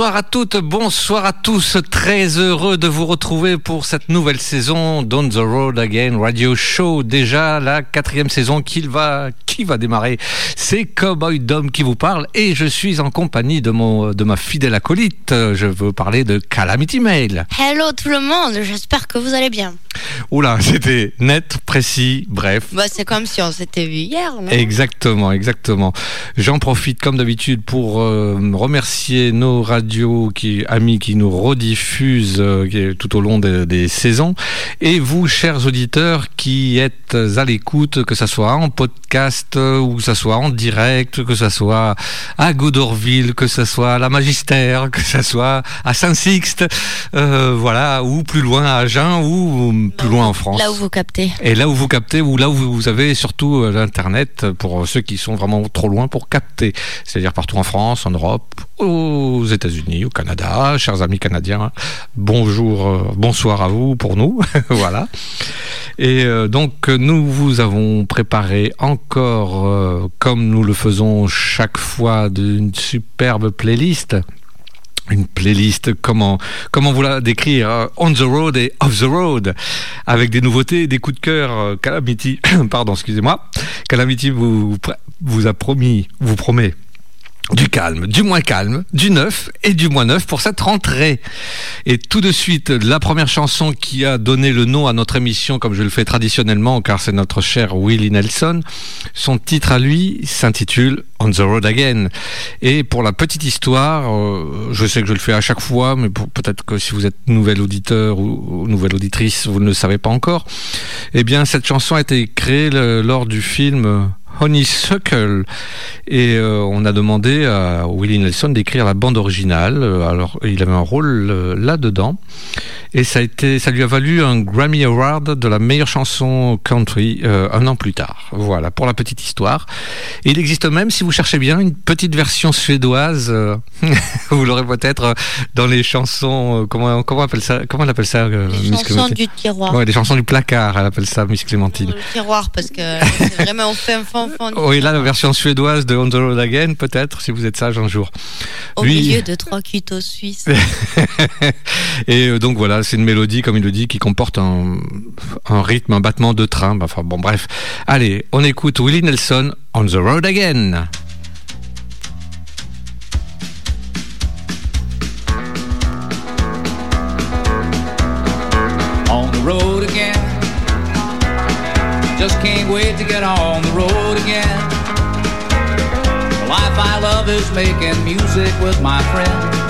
Bonsoir à toutes, bonsoir à tous. Très heureux de vous retrouver pour cette nouvelle saison d'On the Road Again Radio Show. Déjà la quatrième saison qui va, qui va démarrer. C'est Cowboy Dom qui vous parle et je suis en compagnie de mon, de ma fidèle acolyte. Je veux parler de Calamity Mail. Hello tout le monde, j'espère que vous allez bien. Oula, c'était net, précis, bref. Bah, c'est comme si on s'était vu hier, non? Exactement, exactement. J'en profite comme d'habitude pour euh, remercier nos radios qui, amis qui nous rediffusent euh, tout au long des saisons et vous, chers auditeurs, qui êtes à l'écoute, que ce soit en podcast euh, ou que ce soit en direct, que ce soit à Goudorville, que ce soit à la Magistère, que ce soit à Saint-Sixte, voilà, ou plus loin à Agen ou plus loin en France. Là où vous captez. Et là où vous captez, ou là où vous avez surtout euh, l'Internet pour ceux qui sont vraiment trop loin pour capter. C'est-à-dire partout en France, en Europe, aux États-Unis, au Canada. Chers amis canadiens, bonjour, euh, bonsoir à vous pour nous. voilà. Et euh, donc, nous vous avons préparé encore, comme nous le faisons chaque fois, d'une superbe playlist une playlist, comment, comment vous la décrire hein? On the road et off the road, avec des nouveautés, des coups de cœur. Euh, Calamity, pardon, excusez-moi. Calamity vous, vous a promis, vous promet du calme, du moins calme, du neuf et du moins neuf pour cette rentrée. Et tout de suite, la première chanson qui a donné le nom à notre émission, comme je le fais traditionnellement, car c'est notre cher Willie Nelson, son titre à lui s'intitule On the Road Again. Et pour la petite histoire, euh, je sais que je le fais à chaque fois, mais peut-être que si vous êtes nouvel auditeur ou, nouvelle auditrice, vous ne le savez pas encore, eh bien cette chanson a été créée lors du film Honeysuckle. Et euh, on a demandé à Willie Nelson d'écrire la bande originale. Euh, alors, il avait un rôle euh, là-dedans. Et ça, a été, ça lui a valu un Grammy Award de la meilleure chanson country un an plus tard. Voilà, pour la petite histoire. Et il existe même, si vous cherchez bien, une petite version suédoise. vous l'aurez peut-être dans les chansons. comment, comment, appelle ça, comment elle appelle ça Les chansons du tiroir. Ouais, les chansons du placard, elle appelle ça, Miss Clémentine. Le tiroir, parce que c'est vraiment fait fond oui, là, la version suédoise de On the Road Again, peut-être, si vous êtes sage un jour. Au milieu de trois cuitos suisses. et euh, donc voilà, c'est une mélodie, comme il le dit, qui comporte un, un rythme, un battement de train. Enfin bon, bref. Allez, on écoute Willie Nelson, On the Road Again. On the road again. Just can't wait to get on the road again. The life I love is making music with my friends.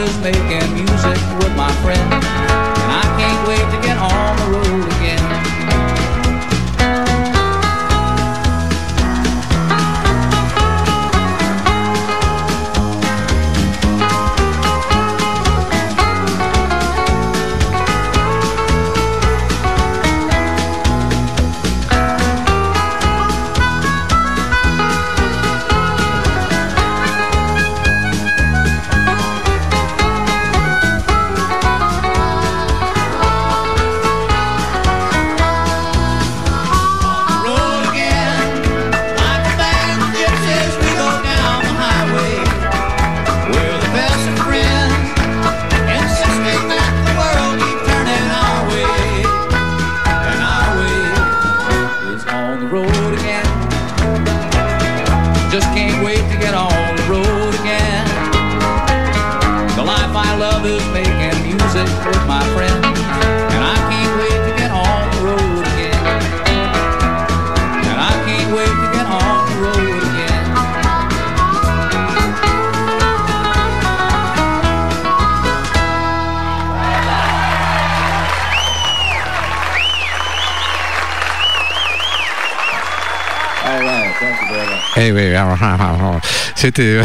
I love is making music with my friends, C'était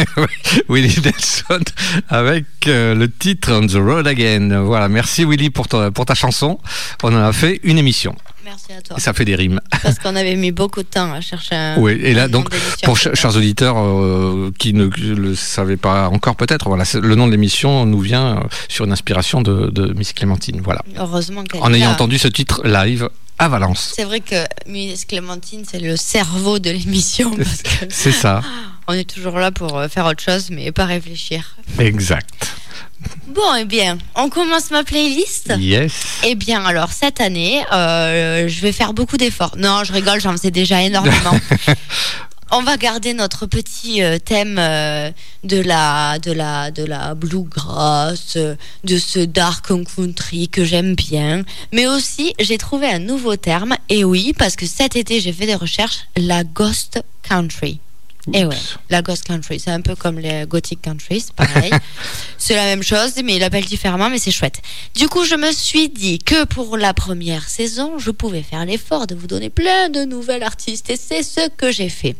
Willie Nelson avec euh, le titre On the Road Again. Voilà, merci Willy pour ta, pour ta chanson. On en a fait une émission. Merci à toi. ça fait des rimes. Parce qu'on avait mis beaucoup de temps à chercher un. Oui, et là, donc, pour chers auditeurs euh, qui ne le savaient pas encore, peut-être, voilà, le nom de l'émission nous vient euh, sur une inspiration de, de Miss Clémentine. Voilà. Heureusement qu'elle En ayant entendu ce titre live à Valence. C'est vrai que Miss Clémentine, c'est le cerveau de l'émission. c'est ça. On est toujours là pour euh, faire autre chose, mais pas réfléchir. Exact. Bon, eh bien, on commence ma playlist. Yes. Eh bien, alors, cette année, euh, je vais faire beaucoup d'efforts. Non, je rigole, j'en faisais déjà énormément. on va garder notre petit euh, thème de la de la de la bluegrass, de ce dark country que j'aime bien, mais aussi j'ai trouvé un nouveau terme et oui parce que cet été j'ai fait des recherches la ghost country. Et eh ouais, la Ghost Country, c'est un peu comme les Gothic Country, c'est pareil. c'est la même chose, mais il l'appelle différemment, mais c'est chouette. Du coup, je me suis dit que pour la première saison, je pouvais faire l'effort de vous donner plein de nouvelles artistes, et c'est ce que j'ai fait.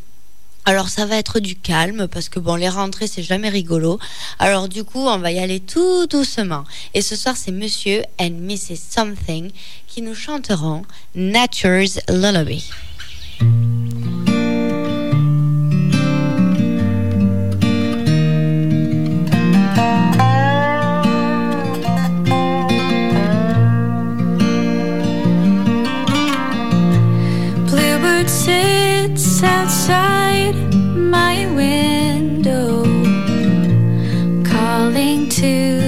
Alors ça va être du calme parce que bon les rentrées c'est jamais rigolo. Alors du coup on va y aller tout doucement. Et ce soir c'est Monsieur and Mrs Something qui nous chanteront Nature's Lullaby. My window, calling to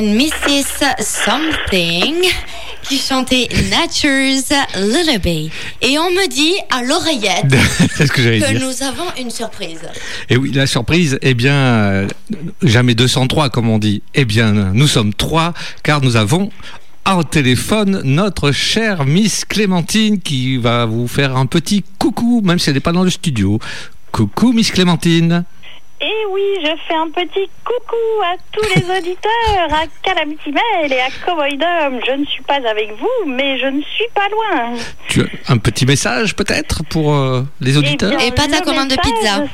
and Mrs. Something qui chantait Nature's Lullaby. Et on me dit à l'oreillette que nous avons une surprise. Et oui, la surprise, eh bien, euh, jamais 203 comme on dit. Eh bien, nous sommes trois car nous avons au téléphone notre chère Miss Clémentine qui va vous faire un petit coucou, même si elle n'est pas dans le studio. Coucou Miss Clémentine. Et oui, je fais un petit coucou à tous les auditeurs, à Calamity Mail et à Cowboy Dom. Je ne suis pas avec vous, mais je ne suis pas loin. Tu as un petit message peut-être pour euh, les auditeurs Eh bien, Et pas ta commande de pizza.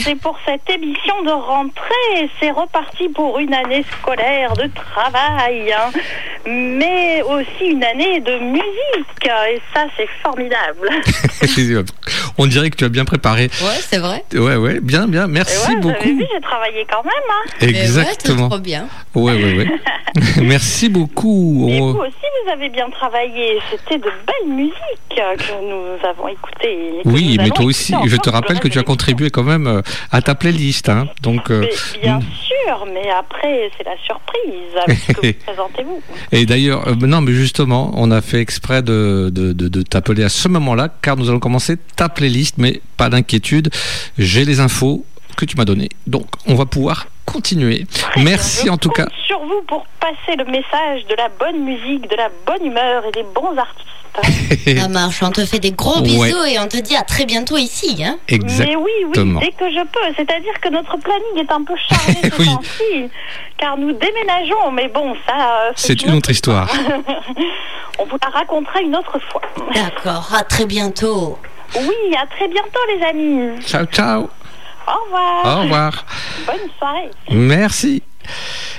C'est pour cette émission de rentrée. C'est reparti pour une année scolaire de travail, hein. mais aussi une année de musique. Et ça, c'est formidable. On dirait que tu as bien préparé. Ouais, c'est vrai. Ouais, ouais, bien, bien. Merci ouais, beaucoup. vu, j'ai travaillé quand même. Hein. Mais ouais, Exactement. trop bien. Ouais, ouais, ouais. Merci beaucoup. Et vous aussi, vous avez bien travaillé. C'était de belles musiques que nous avons écoutées. Oui, mais toi aussi, je te rappelle que tu as contribué quand même euh, à ta playlist. Hein. Donc, euh, bien sûr, mais après, c'est la surprise avec ce que vous présentez-vous. et d'ailleurs, euh, non, mais justement, on a fait exprès de, de, de- de t'appeler à ce moment-là, car nous allons commencer ta playlist, mais pas d'inquiétude, j'ai les infos que tu m'as données, donc on va pouvoir continuer. Merci Je en tout cas. compte sur vous pour passer le message de la bonne musique, de la bonne humeur et des bons artistes. Ça marche, on te fait des gros Ouais. bisous et on te dit à très bientôt ici. Hein. Exact. Mais oui, oui, Exactement. dès que je peux. C'est-à-dire que notre planning est un peu chargé ce Oui. temps-ci, car nous déménageons. Mais bon, ça. euh, C'est une autre histoire. On vous la racontera une autre fois. D'accord, à très bientôt. Oui, à très bientôt, les amis. Ciao, ciao. Au revoir. Au revoir. Bonne soirée. Merci.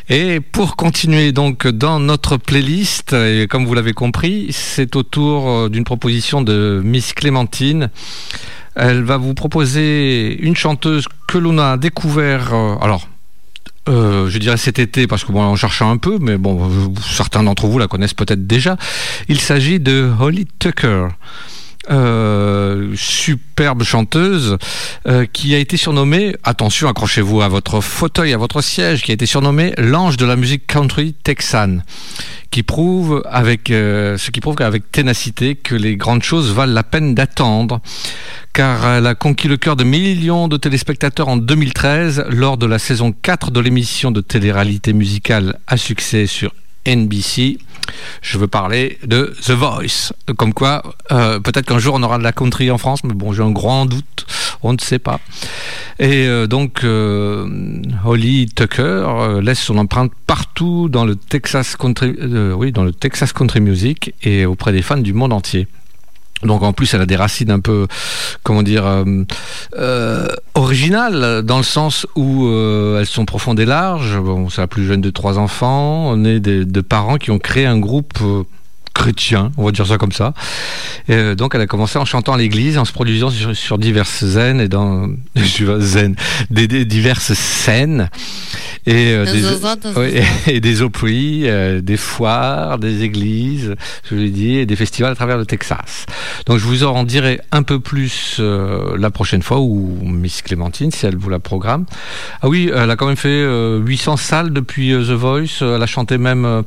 Et pour continuer donc dans notre playlist, et comme vous l'avez compris, c'est au tour euh, d'une proposition de Miss Clémentine. Elle va vous proposer une chanteuse que l'on a découvert, euh, alors, euh, je dirais cet été parce que bon, on cherchait un peu, mais bon, certains d'entre vous la connaissent peut-être déjà. Il s'agit de Holly Tucker. Euh, superbe chanteuse euh, qui a été surnommée, attention, accrochez-vous à votre fauteuil, à votre siège, qui a été surnommée l'ange de la musique country texane, qui prouve avec, euh, ce qui prouve avec ténacité que les grandes choses valent la peine d'attendre, car elle a conquis le cœur de millions de téléspectateurs en 2013 lors de la saison 4 de l'émission de télé-réalité musicale à succès sur NBC. Je veux parler de The Voice. Comme quoi, euh, peut-être qu'un jour on aura de la country en France, mais bon, j'ai un grand doute, on ne sait pas. Et euh, donc, euh, Holly Tucker laisse son empreinte partout dans le Texas country, oui, dans le Texas country music et auprès des fans du monde entier. Donc en plus, elle a des racines un peu, comment dire, originales, dans le sens où euh, elles sont profondes et larges. Bon, c'est la plus jeune de trois enfants. On est de parents qui ont créé un groupe euh, chrétien, on va dire ça comme ça. Et, euh, donc elle a commencé en chantant à l'église, en se produisant sur, sur diverses scènes et dans zen, des, des diverses scènes et euh, des, oui, et des euh, des foires, des églises, je l'ai dit, et des festivals à travers le Texas. Donc je vous en dirai un peu plus euh, la prochaine fois, ou Miss Clémentine, si elle vous la programme. Ah oui, elle a quand même fait euh, 800 salles depuis The Voice. Elle a chanté même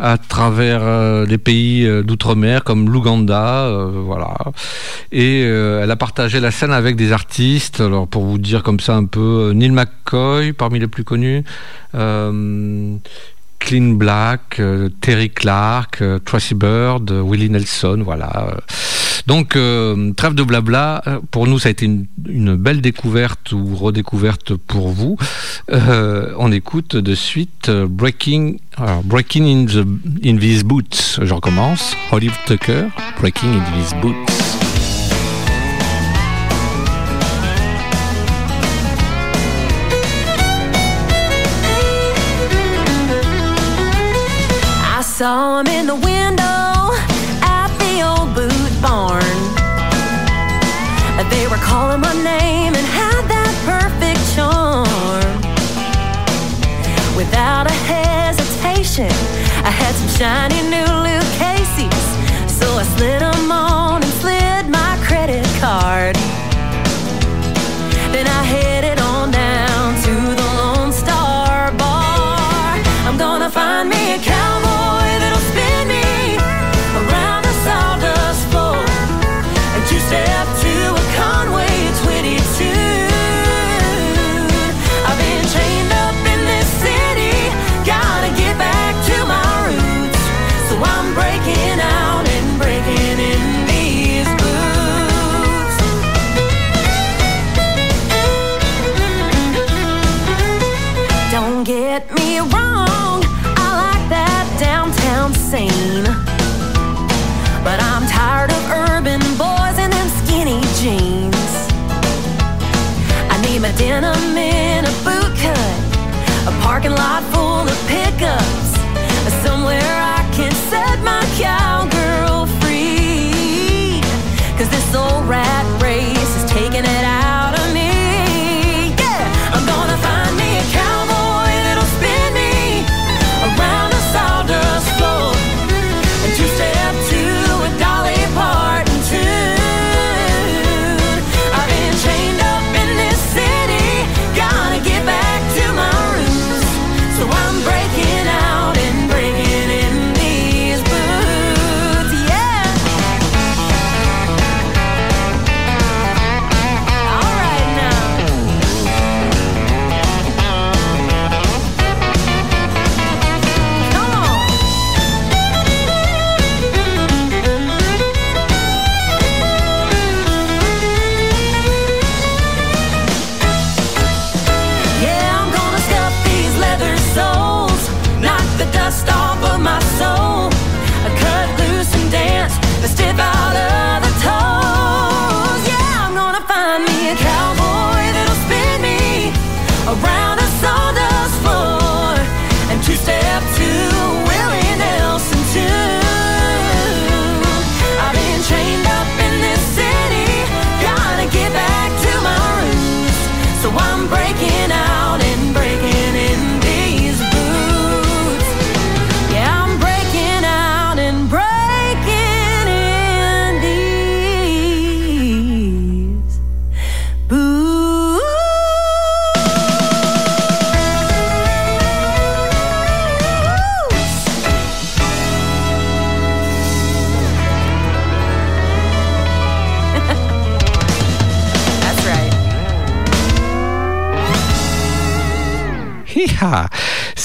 à travers euh, des euh, d'outre-mer comme l'Ouganda, euh, voilà. Et euh, elle a partagé la scène avec des artistes. Alors pour vous dire comme ça un peu, Neil McCoy parmi les plus connus. Clean Black, Terry Clark, Tracy Bird, Willie Nelson, voilà. Donc, euh, trêve de blabla, euh, pour nous ça a été une, belle découverte ou redécouverte pour vous. Euh, on écoute de suite Breaking, in, the, in These Boots. Je recommence. Olive Tucker, Breaking in These Boots. Without a hesitation, I had some shiny new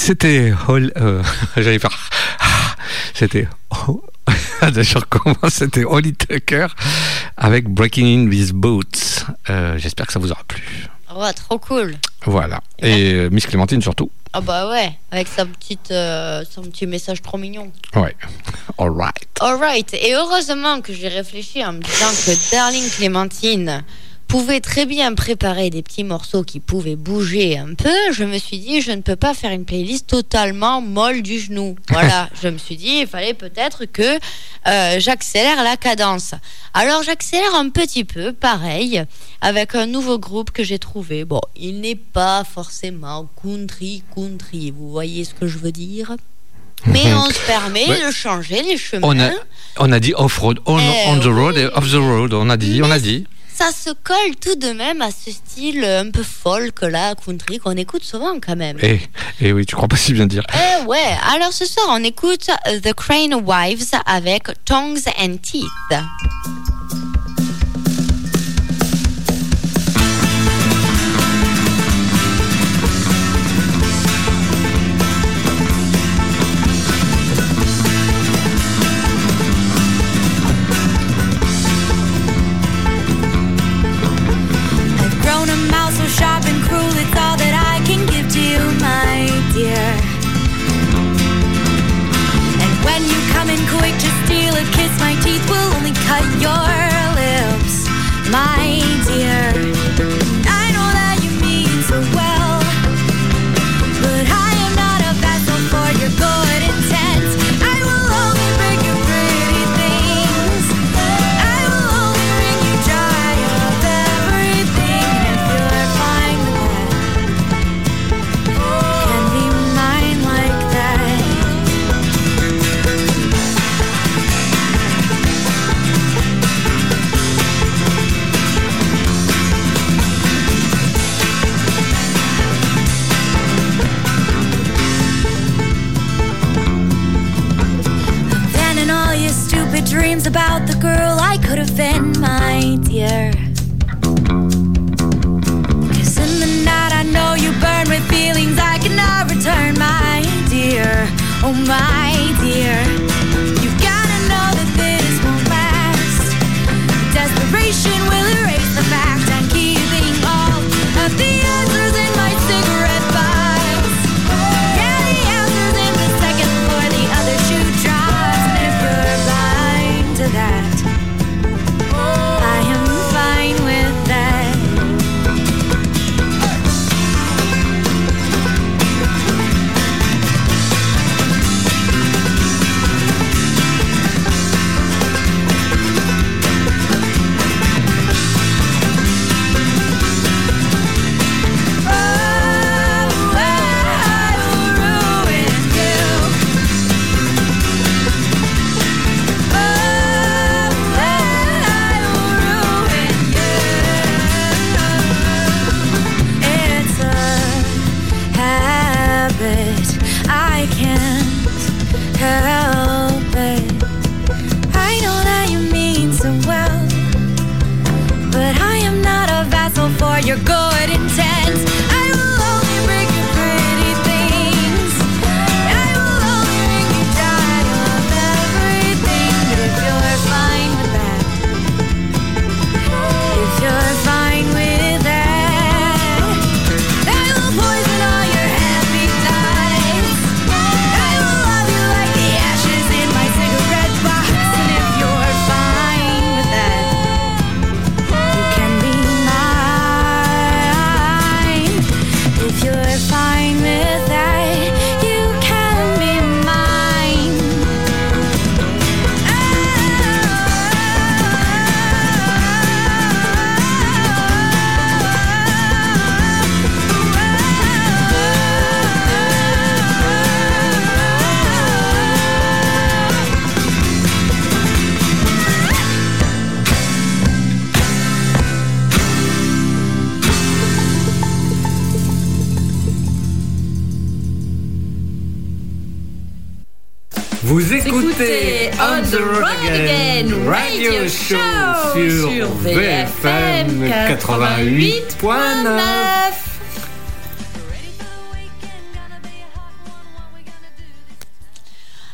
C'était. Euh, J'allais faire. C'était. Je recommence. C'était Holly Tucker avec Breaking in These Boots. Euh, J'espère que ça vous aura plu. Oh, trop cool. Voilà. Et euh, Miss Clémentine surtout. Ah bah ouais, avec sa petite, euh, son petit message trop mignon. Ouais. All right. Alright, et heureusement que j'ai réfléchi en me disant que Darling Clémentine pouvait très bien préparer des petits morceaux qui pouvaient bouger un peu. Je me suis dit, je ne peux pas faire une playlist totalement molle du genou. Voilà, je me suis dit, il fallait peut-être que euh, j'accélère la cadence. Alors j'accélère un petit peu, pareil, avec un nouveau groupe que j'ai trouvé. Bon, il n'est pas forcément country, country, vous voyez ce que je veux dire mais on se permet Ouais. de changer les chemins. On a, on a dit off-road, on, Eh on the road et off the road. On a dit, on a dit. Ça se colle tout de même à ce style un peu folk là, country qu'on écoute souvent quand même. Eh, eh oui, tu crois pas si bien dire. Eh ouais, alors ce soir on écoute The Crane Wives avec Tongues and Teeth. 88.9.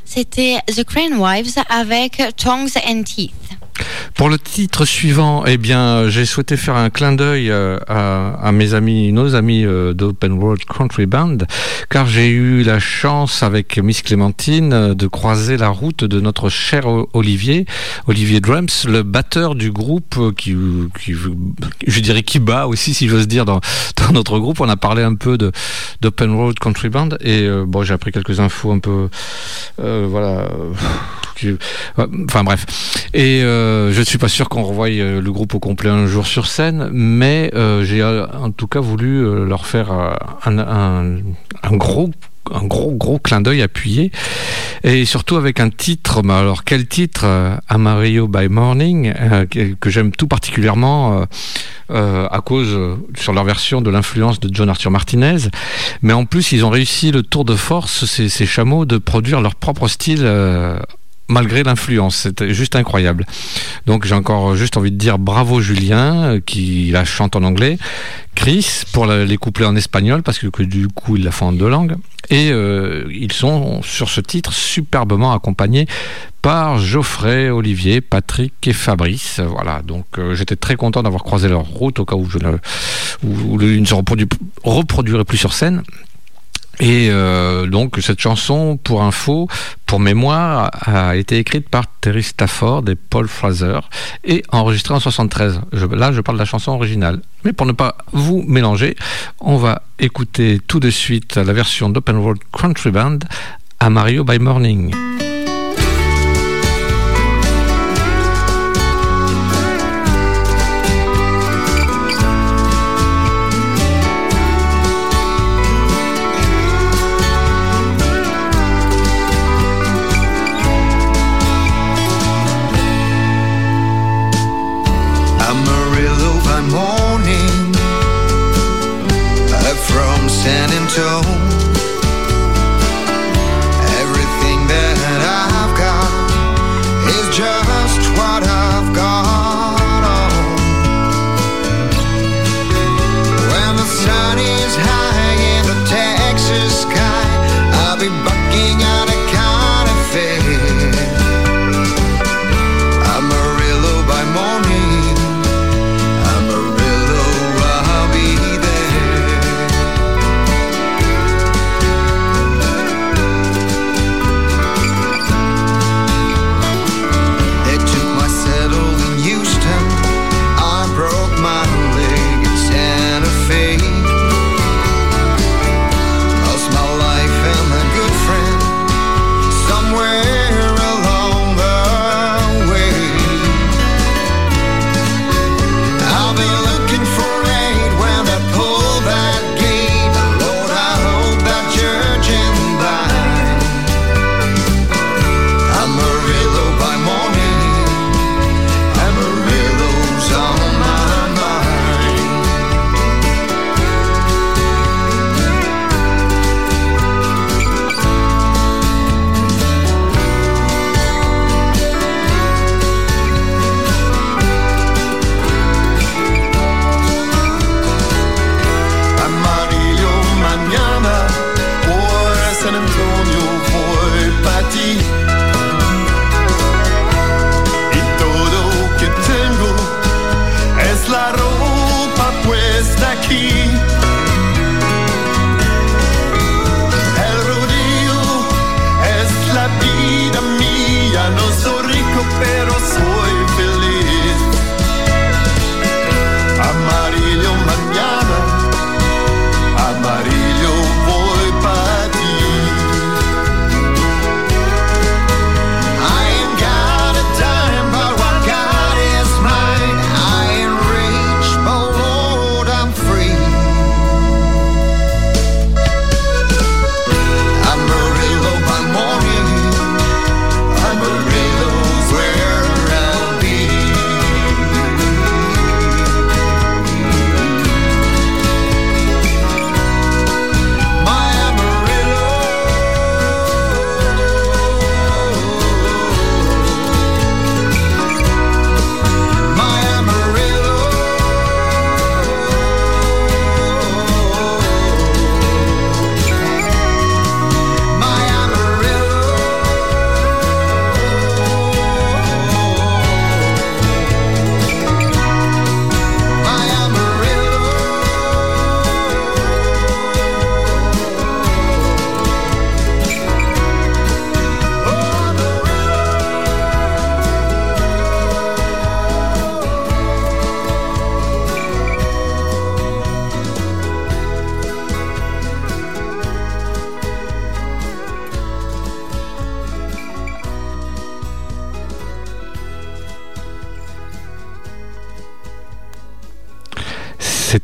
C'était The Crane Wives avec Tongues and Teeth. Pour le titre suivant, eh bien, j'ai souhaité faire un clin d'œil euh, à, mes amis, nos amis euh, d'Open World Country Band, car j'ai eu la chance avec Miss Clémentine euh, de croiser la route de notre cher Olivier, Olivier Drums, le batteur du groupe qui, je dirais qui bat aussi, si j'ose dire, dans, notre groupe. On a parlé un peu d'Open World Country Band et bon, j'ai appris quelques infos un peu, voilà. Enfin bref. Et je ne suis pas sûr qu'on revoie euh, le groupe au complet un jour sur scène, mais euh, j'ai euh, en tout cas voulu leur faire un, gros un gros gros clin d'œil appuyé. Et surtout avec un titre mais alors quel titre Amarillo by Morning que, j'aime tout particulièrement à cause sur leur version de l'influence de John Arthur Martinez. Mais en plus ils ont réussi le tour de force ces, chameaux de produire leur propre style malgré l'influence. C'était juste incroyable. Donc j'ai encore juste envie de dire bravo Julien euh, qui la chante en anglais, Chris pour les couplets en espagnol parce que, du coup ils la font en deux langues et euh, ils sont sur ce titre superbement accompagnés par Geoffrey, Olivier, Patrick et Fabrice. Voilà, donc euh, j'étais très content d'avoir croisé leur route au cas où je ne, où, ils ne se reprodu- reproduiraient plus sur scène. Et euh, donc cette chanson, pour info, pour mémoire, a été écrite par Terry Stafford et Paul Fraser et enregistrée en 73. Je- là, je parle de la chanson originale. Mais pour ne pas vous mélanger, on va écouter tout de suite la version d'Open World Country Band à Mario by Morning. 终究。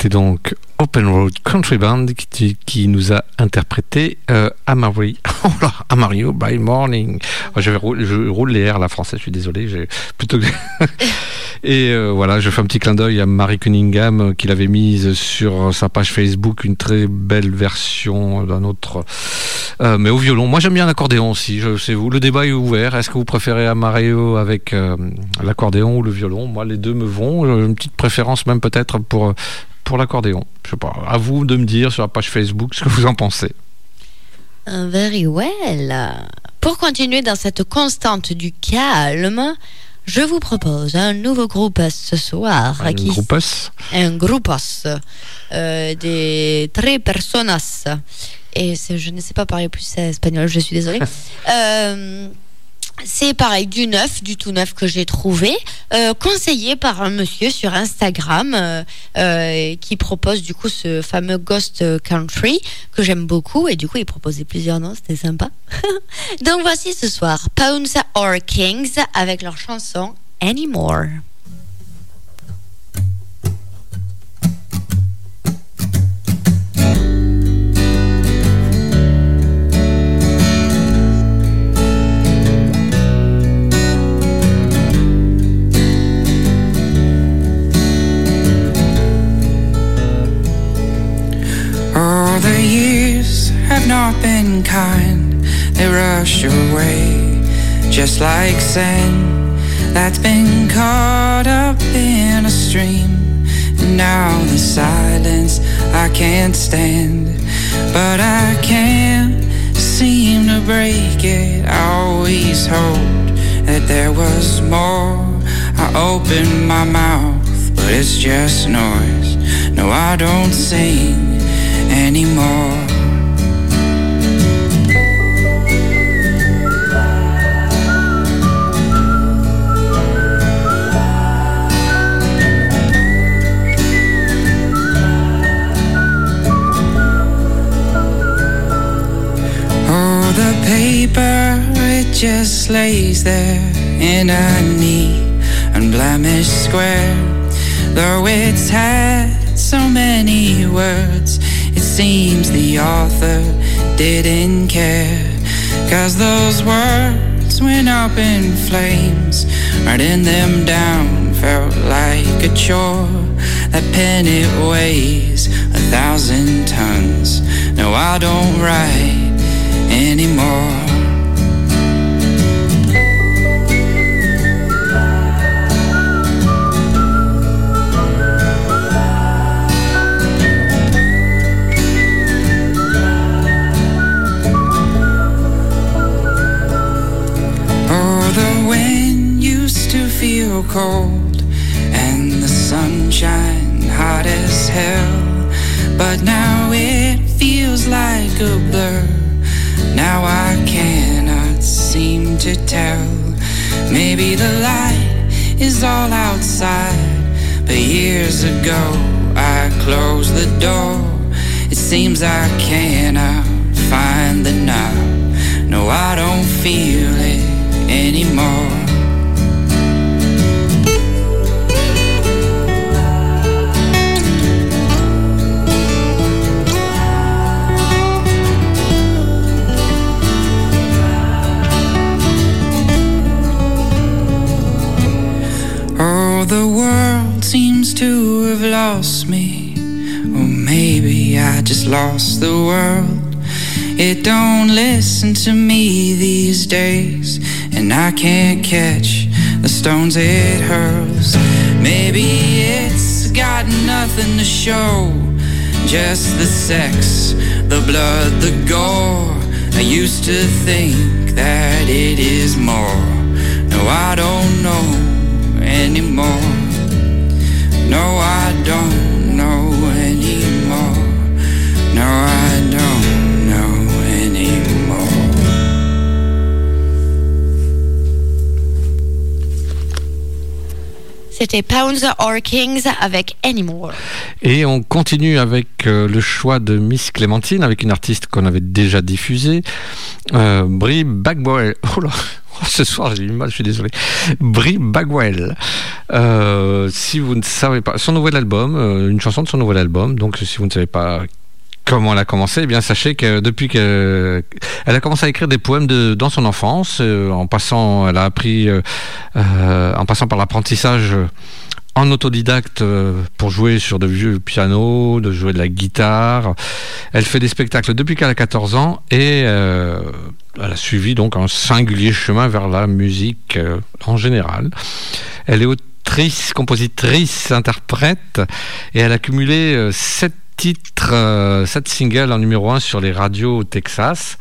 C'était donc Open Road Country Band qui, nous a interprété euh, Amari, oh là, Amario by Morning. Oh, je, roule, les airs la français, je suis désolé. Et euh, voilà, je fais un petit clin d'œil à Marie Cunningham euh, qui l'avait mise sur sa page Facebook, une très belle version d'un autre, euh, mais au violon. Moi j'aime bien l'accordéon aussi, je sais vous. Le débat est ouvert. Est-ce que vous préférez Amario avec euh, l'accordéon ou le violon? Moi les deux me vont. Une petite préférence même peut-être pour, pour l'accordéon. Je sais pas, à vous de me dire sur la page Facebook ce que vous en pensez. Uh, Very well. Pour continuer dans cette constante du calme, je vous propose un nouveau groupe ce soir. Un qui- groupus un grupos euh, des tres personas. Et je ne sais pas parler plus espagnol, je suis désolée. Euh, c'est pareil, du neuf, du tout neuf que j'ai trouvé, euh, conseillé par un monsieur sur Instagram euh, euh, qui propose du coup ce fameux Ghost Country que j'aime beaucoup et du coup il proposait plusieurs noms, c'était sympa. Donc voici ce soir Pounds or Kings avec leur chanson Anymore. Have not been kind. They rush away just like sand that's been caught up in a stream. And now the silence I can't stand, but I can't seem to break it. I always hoped that there was more. I open my mouth, but it's just noise. No, I don't sing anymore. Paper, it just lays there in a neat, unblemished square. Though it's had so many words, it seems the author didn't care. Cause those words went up in flames, writing them down felt like a chore. That pen, it weighs a thousand tons. No, I don't write anymore. The wind used to feel cold and the sunshine hot as hell. But now it feels like a blur. Now I cannot seem to tell. Maybe the light is all outside. But years ago I closed the door. It seems I cannot find the knob. No, I don't feel it anymore. The world seems to have lost me. Or maybe I just lost the world. It don't listen to me these days, and I can't catch the stones it hurls. Maybe it's got nothing to show, just the sex, the blood, the gore. I used to think that it is more. No, I don't know anymore. No, I don't know anymore. C'était Pounds or Kings avec Anymore. Et on continue avec euh, le choix de Miss Clémentine, avec une artiste qu'on avait déjà diffusée, euh, Brie Bagwell. Oh là, ce soir j'ai eu mal, je suis désolé. Brie Bagwell. Euh, si vous ne savez pas, son nouvel album, une chanson de son nouvel album, donc si vous ne savez pas comment elle a commencé, eh bien sachez que depuis qu'elle elle a commencé à écrire des poèmes dans son enfance, euh, en passant, elle a appris, euh, euh, en passant par l'apprentissage en autodidacte pour jouer sur de vieux pianos, de jouer de la guitare. Elle fait des spectacles depuis qu'elle a 14 ans et elle a suivi donc un singulier chemin vers la musique en général. Elle est autrice, compositrice, interprète et elle a cumulé sept titres, euh, sept singles en numéro 1 sur les radios au Texas.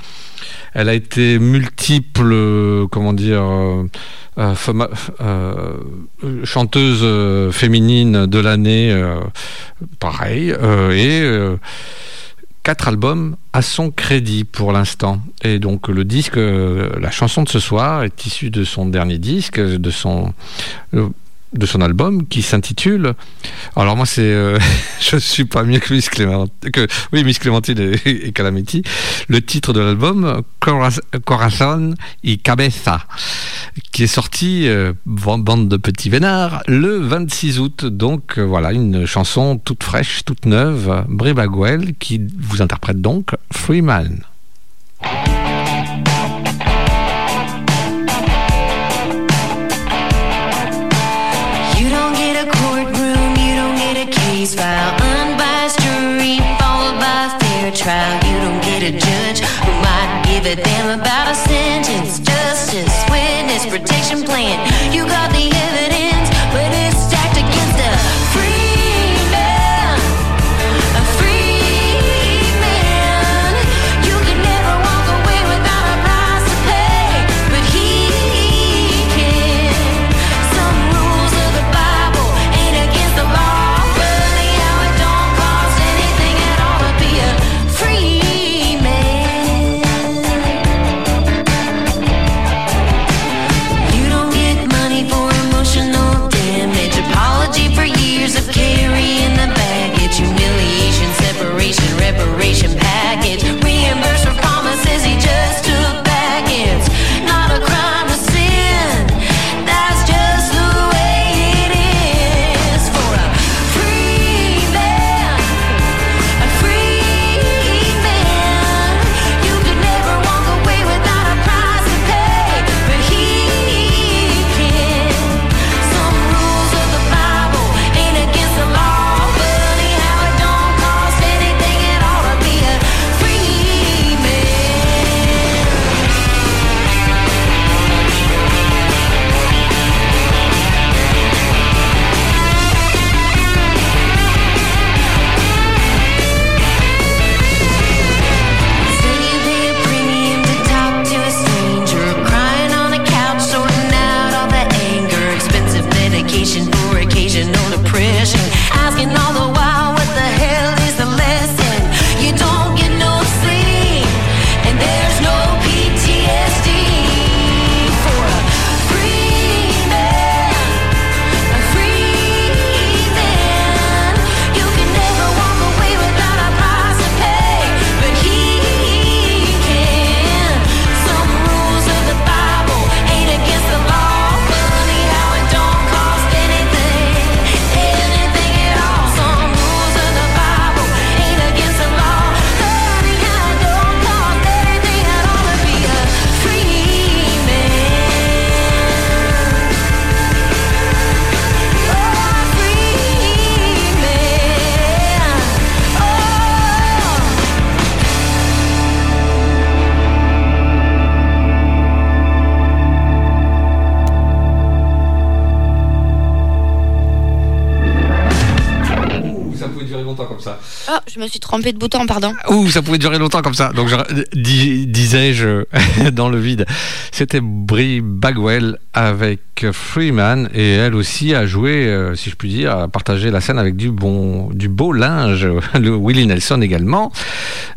Elle a été multiple, euh, comment dire, euh, euh, euh, chanteuse euh, féminine de l'année, euh, pareil, euh, et euh, quatre albums à son crédit pour l'instant. Et donc le disque, euh, la chanson de ce soir est issue de son dernier disque, de son euh, de son album qui s'intitule. Alors moi c'est, euh, je suis pas mieux que Miss Clémentine, que oui Miss Clémentine et, et Calamity. Le titre de l'album Coraz- Corazon y Cabeza, qui est sorti euh, ban- bande de petits vénards le 26 août. Donc euh, voilà une chanson toute fraîche, toute neuve, Brie Bagwell qui vous interprète donc Freeman. Trial. You don't get a judge who might give a damn about a sentence. Justice, witness, protection plan. Je me suis trompée de bouton, pardon. Ouh, ça pouvait durer longtemps comme ça. Donc, je, dis- disais-je dans le vide. C'était Brie Bagwell avec Freeman et elle aussi a joué, euh, si je puis dire, a partagé la scène avec du bon, du beau linge. Le Willie Nelson également,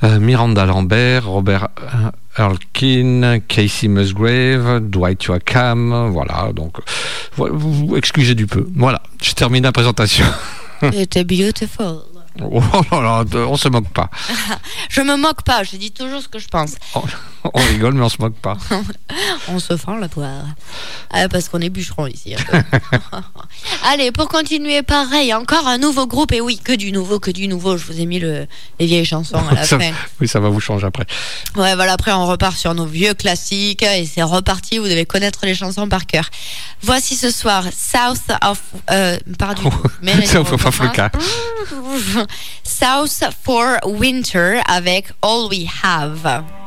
Euh, Miranda Lambert, Robert euh, Erlkin, Casey Musgrave, Dwight Yoakam. Voilà. Donc, voilà, vous, vous excusez du peu. Voilà. Je termine la présentation. C'était beautiful. Oh là là, on se moque pas. Je me moque pas, je dis toujours ce que je pense. On rigole, mais on se moque pas. On se fend la poire. Ah, parce qu'on est bûcheron ici. Allez, pour continuer, pareil, encore un nouveau groupe. Et oui, que du nouveau, que du nouveau. Je vous ai mis le, les vieilles chansons à la Ça- fin. oui, ça va vous changer après. Ouais, voilà, après on repart sur nos vieux classiques et c'est reparti, vous devez connaître les chansons par cœur. Voici ce soir South of... Euh, pardon. South of Africa. South for Winter avec All We Have.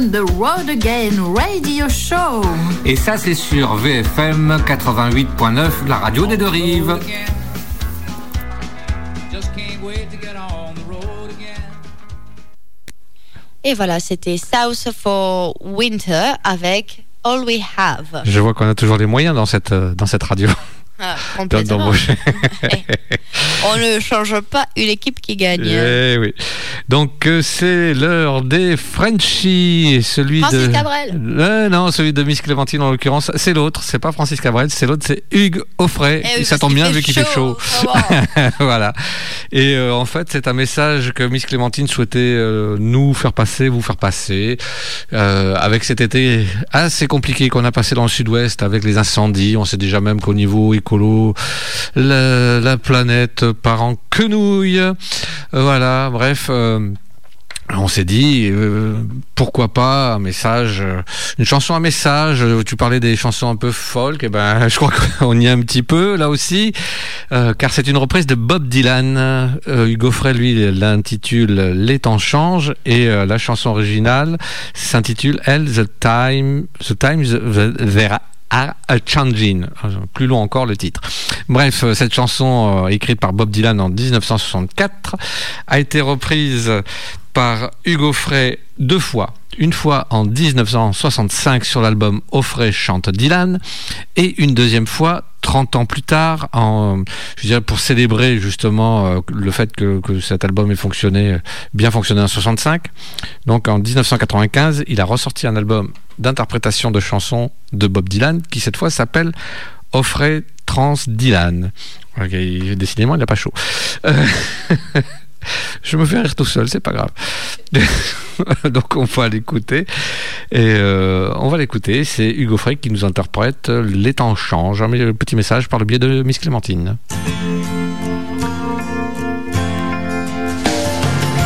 On the Road Again Radio Show. Et ça, c'est sur VFM 88.9, la radio des deux rives. Et voilà, c'était South for Winter avec All We Have. Je vois qu'on a toujours les moyens dans cette, euh, dans cette radio. Ah, complètement. On ne change pas une équipe qui gagne. Eh oui. Donc euh, c'est l'heure des Frenchies. Celui Francis de... Cabrel. Euh, non, celui de Miss Clémentine en l'occurrence, c'est l'autre. C'est pas Francis Cabrel, c'est l'autre, c'est Hugues Offray. Eh oui, ça tombe bien vu qu'il fait chaud. ça voilà. Et euh, en fait, c'est un message que Miss Clémentine souhaitait nous faire passer, vous faire passer, avec cet été assez compliqué qu'on a passé dans le sud-ouest avec les incendies. On sait déjà même qu'au niveau écolo, la, la planète part en quenouille. Euh, voilà, bref. euh, on s'est dit euh, pourquoi pas un message, une chanson à message. Tu parlais des chansons un peu folk, et ben je crois qu'on y est un petit peu là aussi, car c'est une reprise de Bob Dylan. Hugo Frey lui l'intitule Les temps changent et la chanson originale s'intitule Elle the time the times are a changing. Plus long encore le titre. Bref, euh, cette chanson euh, écrite par Bob Dylan en 1964 a été reprise par Hugo Frey deux fois. Une fois en 1965 sur l'album Offray chante Dylan et une deuxième fois 30 ans plus tard en, je dirais pour célébrer justement euh, le fait que, que cet album ait fonctionné, bien fonctionné en 65. Donc en 1995, il a ressorti un album d'interprétation de chansons de Bob Dylan qui cette fois s'appelle Offray Trans Dylan. Décidément, il n'a pas chaud. Euh, Je me fais rire tout seul, c'est pas grave. Donc on va l'écouter. Et euh, on va l'écouter. C'est Hugo Frey qui nous interprète Les temps changent. Un petit message par le biais de Miss Clémentine.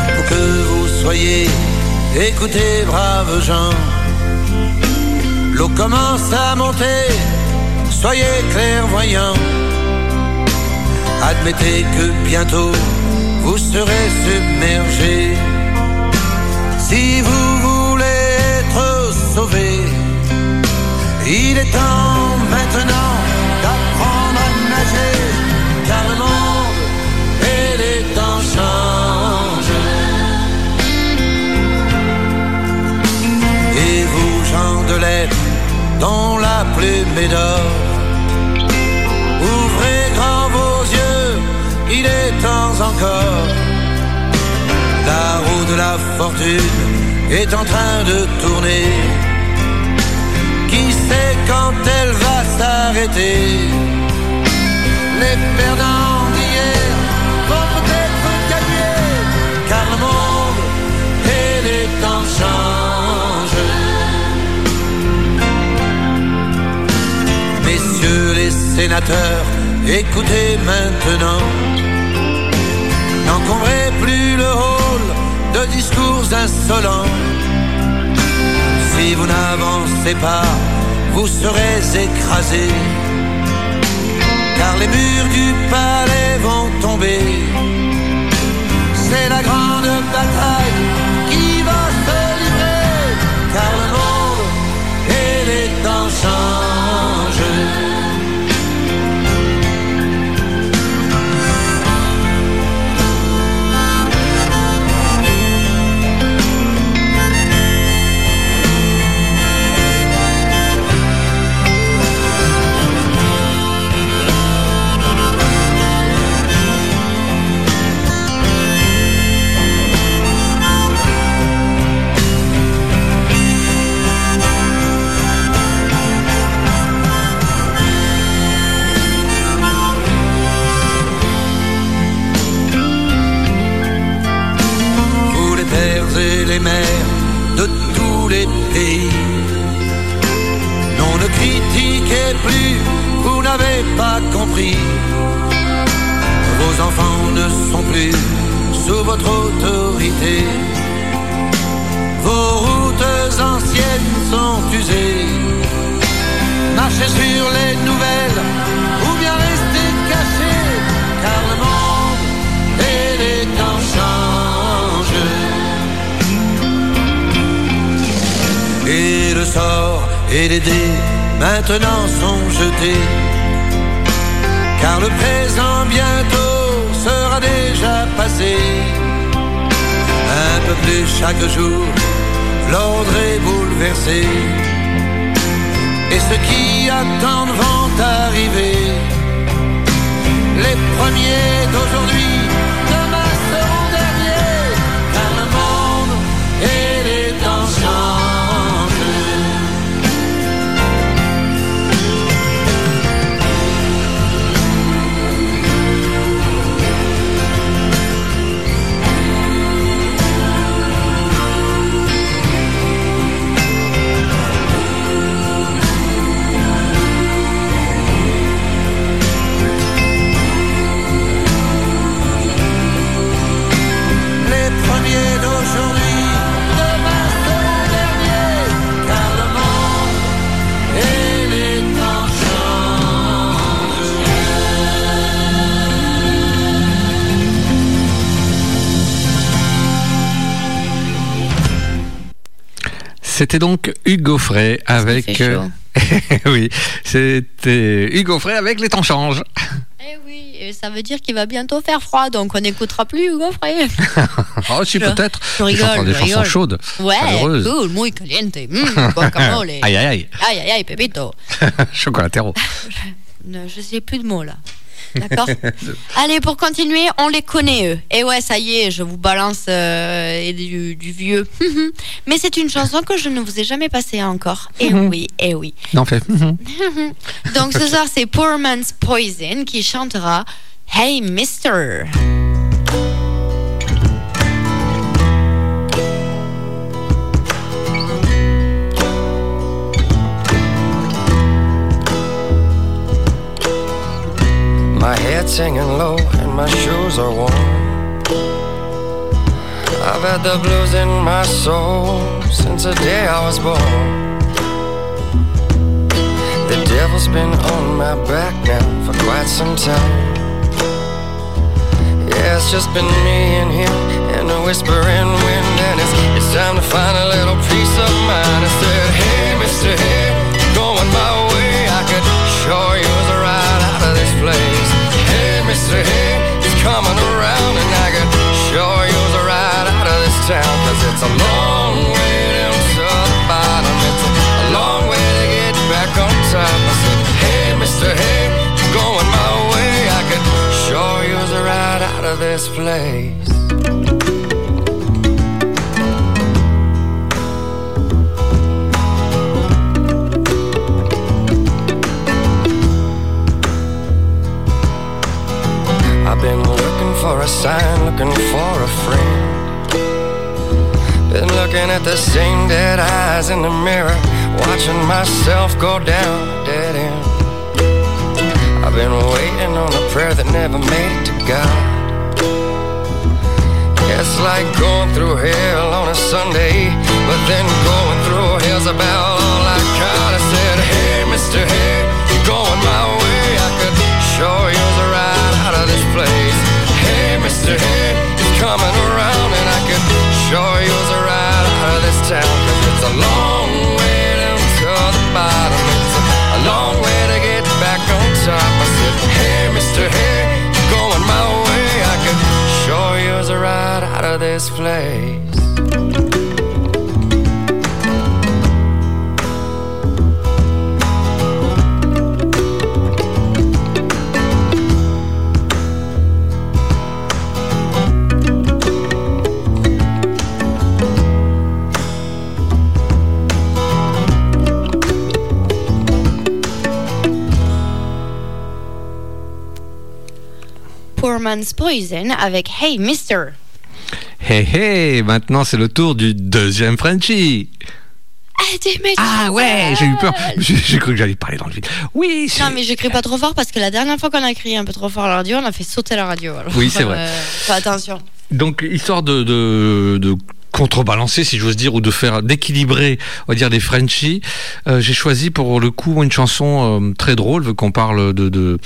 Où que vous soyez, écoutez, braves gens. L'eau commence à monter, soyez clairvoyants. Admettez que bientôt vous serez submergés. Si vous voulez être sauvé, il est temps dont la plume est d'or, ouvrez grand vos yeux, il est temps encore. La roue de la fortune est en train de tourner. Qui sait quand elle va s'arrêter? Les perdants d'hier vont peut-être gagner, car le monde et les temps changent. Sénateurs, écoutez maintenant. N'encombrez plus le hall de discours insolents. Si vous n'avancez pas, vous serez écrasés. Car les murs du palais vont tomber. C'est la grande bataille Frey avec. fait chaud. euh, oui, c'était Hugo Frey avec Les temps changent. Eh oui, et ça veut dire qu'il va bientôt faire froid, donc on n'écoutera plus Hugo Frey. Oh, si, Je- peut-être. je rigole, des je chansons rigole. chaudes. Ouais, chaleureuses. cool, muy caliente. Mm, guacamole. Aïe, aïe, aïe. Aïe, aïe, aïe, Pepito. Chocolatero. Ne, je sais plus de mots là. D'accord Allez, pour continuer, on les connaît eux. Et ouais, ça y est, je vous balance euh, du, du vieux. Mais c'est une chanson que je ne vous ai jamais passée encore. Et Mhm. oui, et oui. Non, fait. Donc ce soir, c'est Poor Man's Poison qui chantera Hey Mister. My head's hanging low and my shoes are worn. I've had the blues in my soul since the day I was born. The devil's been on my back now for quite some time. Yeah, it's just been me and him and a whispering wind, and it's, it's time to find a little peace of mind. I said, it's a long way down to the bottom. It's a, long way to get back on top. I said, Hey, Mr. Head, going my way. I could sure use a ride out of this place. I've been looking for a sign, looking for a friend. Been looking at the same dead eyes in the mirror, watching myself go down dead end. I've been waiting on a prayer that never made it to God. It's like going through hell on a Sunday, but then going through hell's about all I got. I said, Hey, Mr. Head, you going my way? I could sure use a ride out of this place. Hey, Mr. Head, he's coming around, and I could a ride out of this town. Cause it's a long way down to the bottom. It's a, long way to get back on top. I said, Hey. Head, you going my way? I could sure use a ride out of this place. Man's Poison avec Hey Mister. Hey, hey, maintenant c'est le tour du deuxième Frenchie. Ah ouais, j'ai eu peur. J'ai cru que j'allais parler dans le vide. Oui, Non, mais j'écris pas trop fort parce que la dernière fois qu'on a crié un peu trop fort à la radio, on a fait sauter la radio. alors, Oui, c'est vrai. euh, fais attention. Donc, histoire de, de, de contrebalancer, si j'ose dire, ou de faire d'équilibrer, on va dire, les Frenchies, euh, j'ai choisi pour le coup une chanson euh, très drôle, vu qu'on parle de, de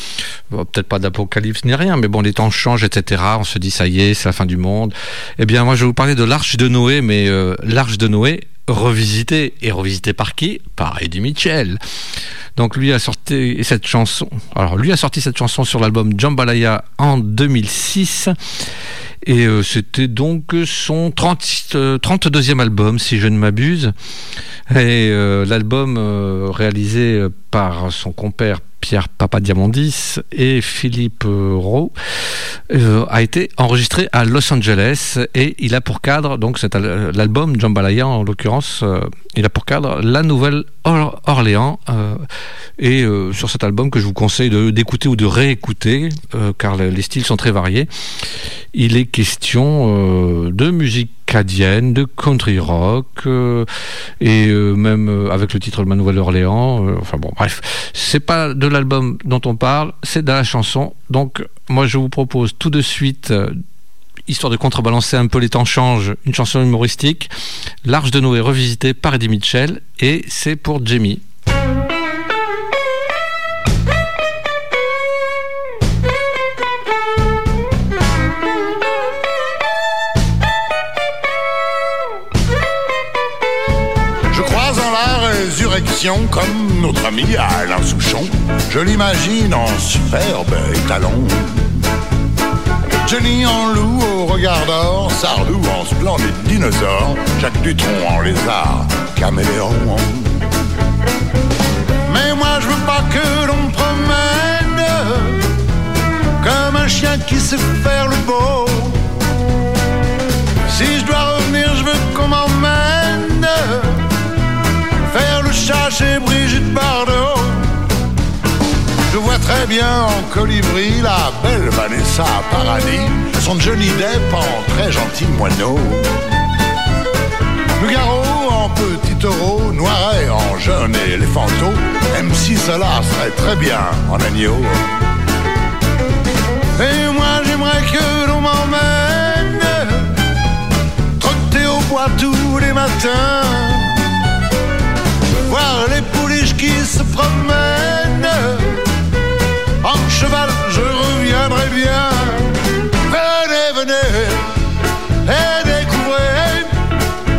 peut-être pas d'apocalypse ni rien, mais bon, les temps changent, etc. On se dit, ça y est, c'est la fin du monde. Eh bien, moi, je vais vous parler de l'Arche de Noé, mais euh, l'Arche de Noé revisitée, et revisitée par qui? Par Eddie Mitchell. Donc lui a sorti cette chanson. Alors lui a sorti cette chanson sur l'album Jambalaya en 2006. Et euh, c'était donc son 30, euh, 32e album, si je ne m'abuse. Et euh, l'album euh, réalisé euh, par son compère Pierre Papadiamondis et Philippe euh, Rowe euh, a été enregistré à Los Angeles et il a pour cadre, donc c'est al- l'album Jambalaya en l'occurrence, euh, il a pour cadre la nouvelle Orléans euh, et euh, sur cet album que je vous conseille d'écouter ou de réécouter euh, car le- les styles sont très variés. Il est question de musique cadienne, de country rock et même avec le titre de ma Nouvelle-Orléans. enfin bon, bref, c'est pas de l'album dont on parle, c'est de la chanson. Donc moi je vous propose tout de suite. Histoire de contrebalancer un peu les temps changent, une chanson humoristique, L'Arche de Noé revisité par Eddie Mitchell, et c'est pour Jamie. Je crois en la résurrection comme notre ami Alain Souchon. Je l'imagine en superbe étalon. Jenny en loup au regard d'or, Sardou en splendide dinosaure, Jacques Dutronc en lézard, caméléon. Mais moi je veux pas que l'on promène comme un chien qui sait faire le beau. Si je dois revenir, je veux qu'on m'emmène faire le chat chez Brigitte Bardot. Je vois très bien en colibri la belle Vanessa Paradis, son Johnny Depp en très gentil moineau. Nougaro en petit taureau, Noiret en jeune éléphanto, même si cela serait très bien en agneau. Et moi j'aimerais que l'on m'emmène trotter au bois tous les matins, voir les pouliches qui se promènent. En cheval, je reviendrai bien. Venez, venez, et découvrez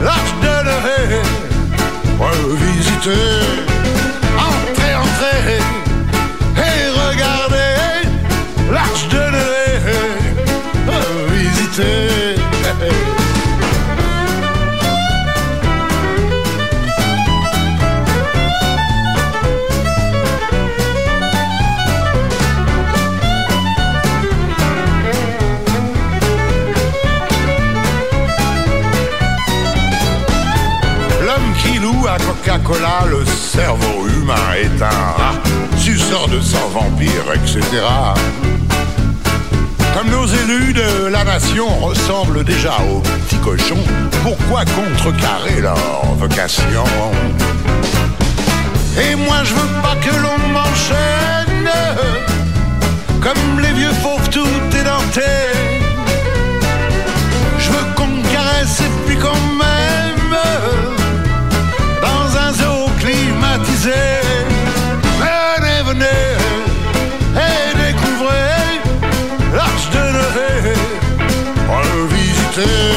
l'arche de Noé. Revisitez, Coca-Cola, le cerveau humain est un rat, suceur de sang vampire, etc. Comme nos élus de la nation ressemblent déjà aux petits cochons, pourquoi contrecarrer leur vocation? Et moi je veux pas que l'on m'enchaîne comme les vieux fauves tout édentés. Je veux qu'on me caresse et puis qu'on m'aime climatisé. Venez, venez et découvrez l'arche de Noé. Revisitez,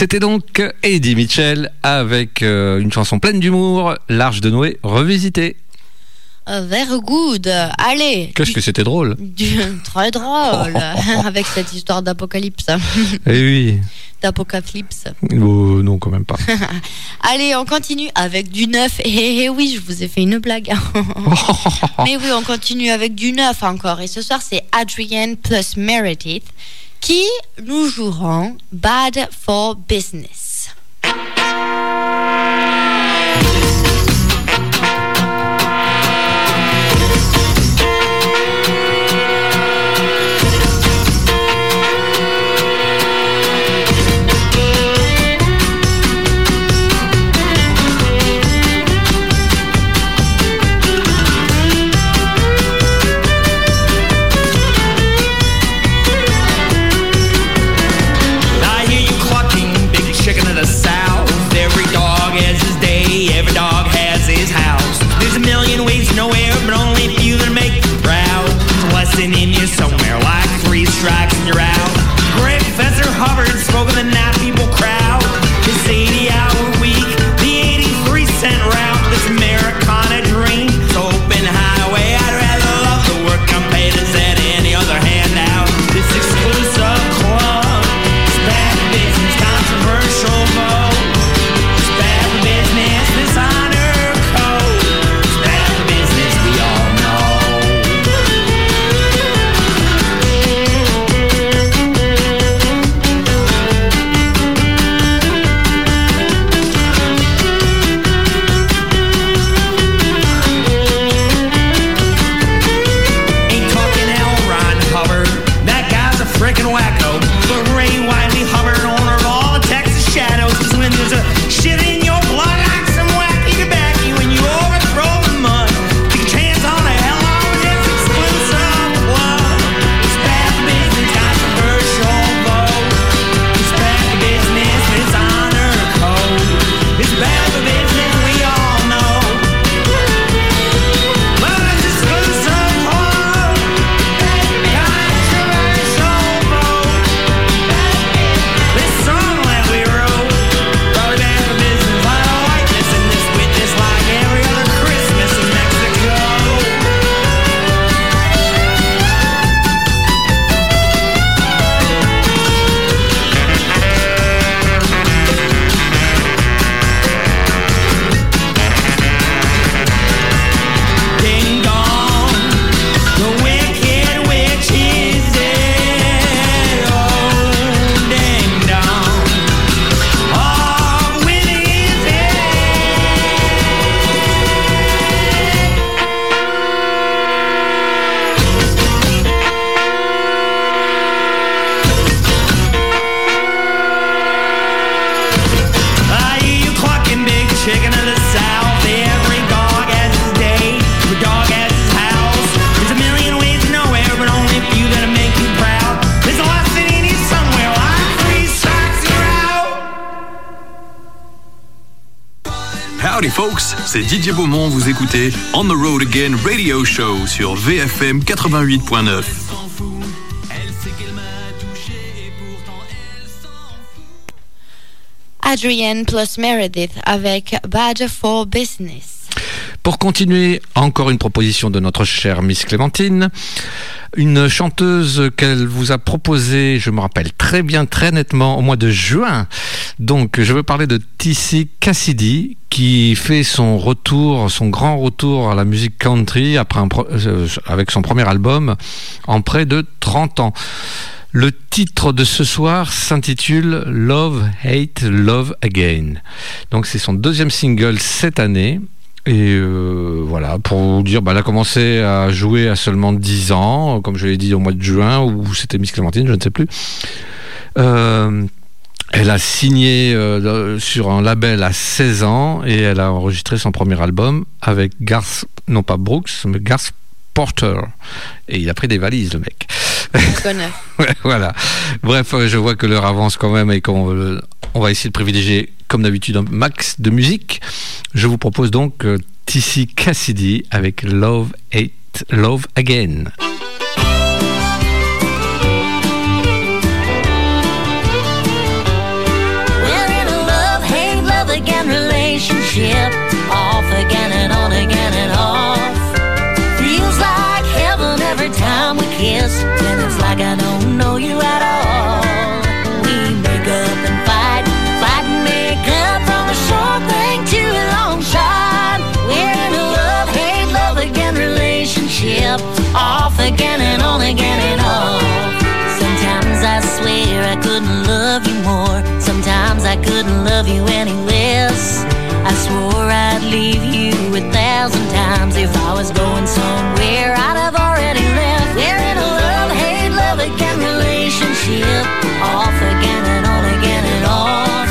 C'était donc Eddie Mitchell avec euh, une chanson pleine d'humour, L'Arche de Noé revisité. Euh, very good. Allez. Qu'est-ce que c'était drôle Du- Très drôle. Avec cette histoire d'apocalypse. Eh oui. D'apocalypse. Oh, non, quand même pas. Allez, on continue avec du neuf. Et oui, je vous ai fait une blague. Mais oui, on continue avec du neuf encore. Et ce soir, c'est Adrienne plus Meredith qui nous joueront Bad for Business. Folks, c'est Didier Beaumont, vous écoutez On the Road Again Radio Show sur VFM 88.9. Adrienne plus Meredith avec Bad for Business. Pour continuer, encore une proposition de notre chère Miss Clémentine. Une chanteuse qu'elle vous a proposée, je me rappelle très bien, très nettement, au mois de juin. Donc, je veux parler de Tissy Cassidy, qui fait son retour, son grand retour à la musique country euh, avec son premier album en près de 30 ans. Le titre de ce soir s'intitule Love, Hate, Love Again. Donc c'est son deuxième single cette année. Et euh, voilà, pour vous dire, bah, elle a commencé à jouer à seulement 10 ans, comme je l'ai dit au mois de juin, ou c'était Miss Clémentine, je ne sais plus. Euh, elle a signé euh, sur un label à 16 ans et elle a enregistré son premier album avec Garth, non pas Brooks, mais Garth Porter. Et il a pris des valises, le mec. Je connais. Ouais, voilà. Bref, je vois que l'heure avance quand même et qu'on on va essayer de privilégier, comme d'habitude, un max de musique. Je vous propose donc euh, Tissy Cassidy avec Love Hate Love Again. I don't know you. If I was going somewhere, I'd have already left. We're in a love, hate, love again relationship. Off again and on again and off.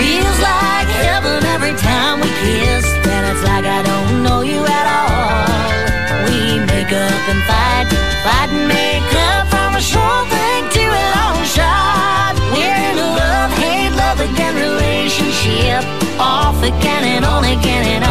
Feels like heaven every time we kiss. Then it's like I don't know you at all. We make up and fight, fight and make up from a short thing to a long shot. We're in a love, hate, love again relationship. Off again and on again and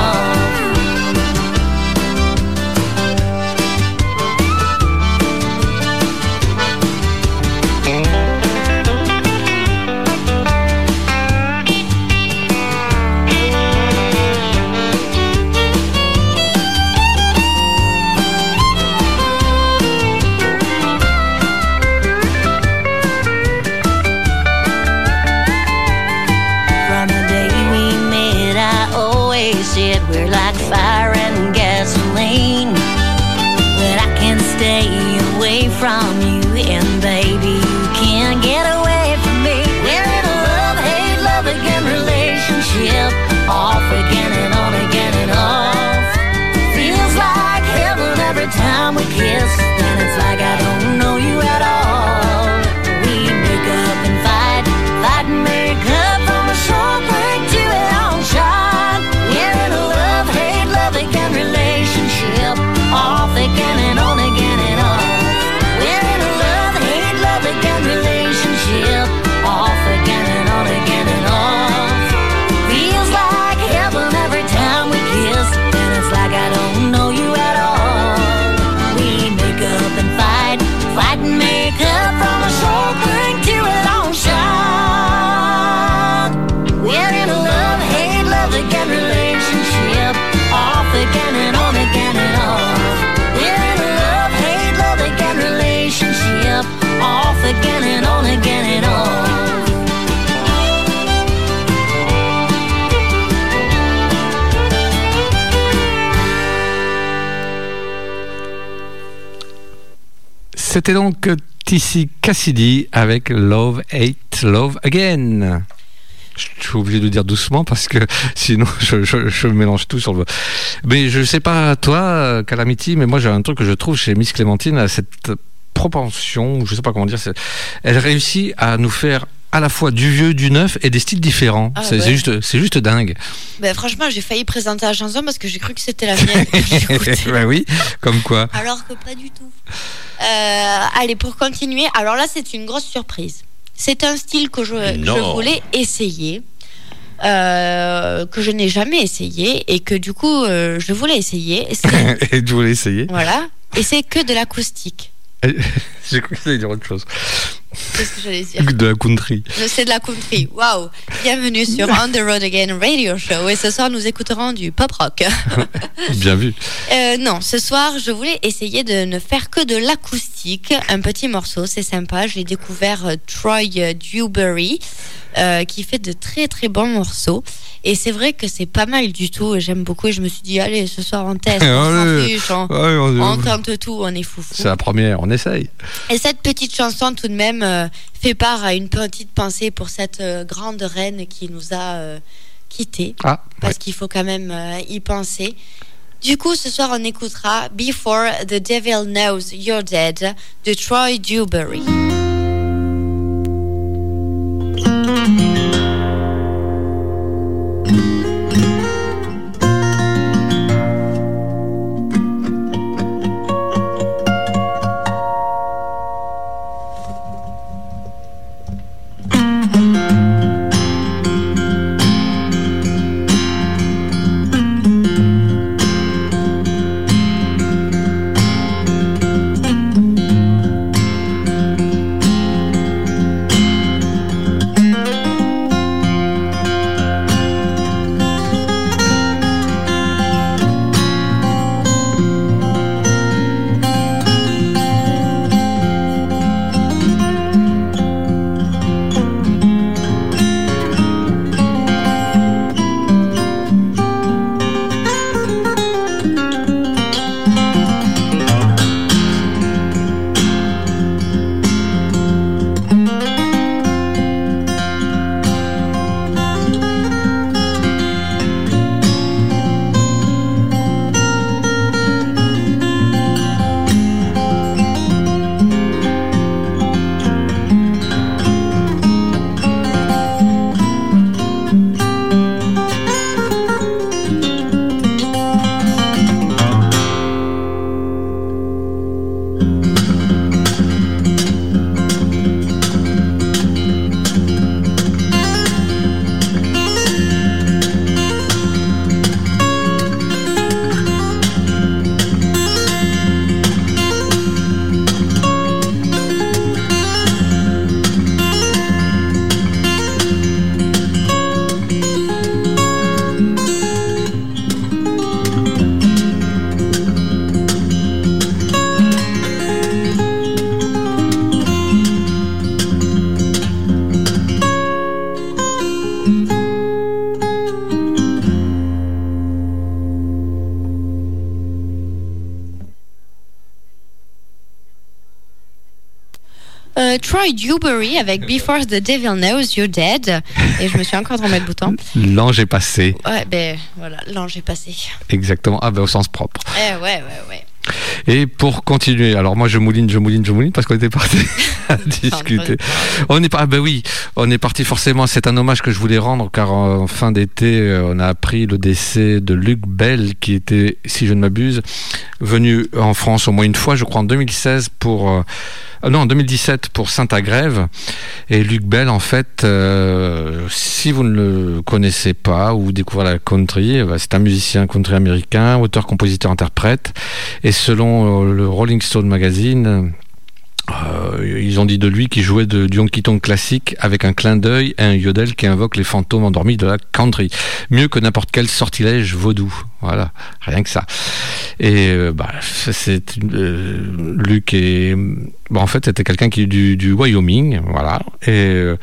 C'était donc Tissy Cassidy avec Love Hate Love Again. Je suis obligé de dire doucement parce que sinon je, je- mélange tout sur le. Mais je sais pas toi, Calamity, mais moi j'ai un truc que je trouve chez Miss Clémentine, cette propension, je sais pas comment dire, elle réussit à nous faire à la fois du vieux, du neuf et des styles différents. Ah c'est ouais. juste, c'est juste dingue. Ben, franchement, j'ai failli présenter la chanson parce que j'ai cru que c'était la mienne. bah oui, comme quoi. Alors que pas du tout. Euh, allez, pour continuer, alors là, c'est une grosse surprise. C'est un style que je, voulais essayer, euh, que je n'ai jamais essayé et que du coup, euh, je voulais essayer. Et tu voulais essayer voilà. Et c'est que de l'acoustique. J'ai cru que dire autre chose. Qu'est-ce que j'allais dire De la country. C'est de la country. Waouh Bienvenue sur On the Road Again Radio Show. Et ce soir, nous écouterons du pop rock. Bien vu. Euh, non, ce soir, je voulais essayer de ne faire que de l'acoustique. Un petit morceau, c'est sympa. J'ai découvert euh, Troy euh, Dewberry, euh, qui fait de très très bons morceaux. Et c'est vrai que c'est pas mal du tout. J'aime beaucoup. Et je me suis dit, allez, ce soir, on teste. On fiche, on, Ouais, on- on tente tout, on est foufou. C'est la première, on essaye. Et cette petite chanson, tout de même, euh, fait part à une petite pensée pour cette grande reine qui nous a quittés. Ah, parce qu'il faut quand même y penser. Du coup, ce soir, on écoutera Before the Devil Knows You're Dead de Troy Dewberry. Troy Dewberry avec Before the Devil Knows You're Dead. Et je me suis encore remettre le bouton. L'ange est passé. Ouais, ben voilà, l'ange est passé. Exactement. Ah ben au sens propre. Eh ouais, ouais, ouais. Et pour continuer, alors moi je mouline, je mouline, je mouline parce qu'on était parti à discuter. On est pas, ah ben oui, on est parti forcément. C'est un hommage que je voulais rendre car en fin d'été, euh, on a appris le décès de Luc Bell qui était, si je ne m'abuse, venu en France au moins une fois, je crois en 2016 pour. euh, non, en 2017 pour Saint-Agrève. Et Luc Bell, en fait, euh, si vous ne le connaissez pas ou découvrez la country, eh ben, c'est un musicien country américain, auteur, compositeur, interprète. Et selon le Rolling Stone Magazine, euh, ils ont dit de lui qu'il jouait de, du honky classique avec un clin d'œil et un yodel qui invoque les fantômes endormis de la country. Mieux que n'importe quel sortilège vaudou. Voilà, rien que ça. Et euh, bah, c'est euh, Luc bon, en fait c'était quelqu'un qui du, du Wyoming, voilà. Et euh,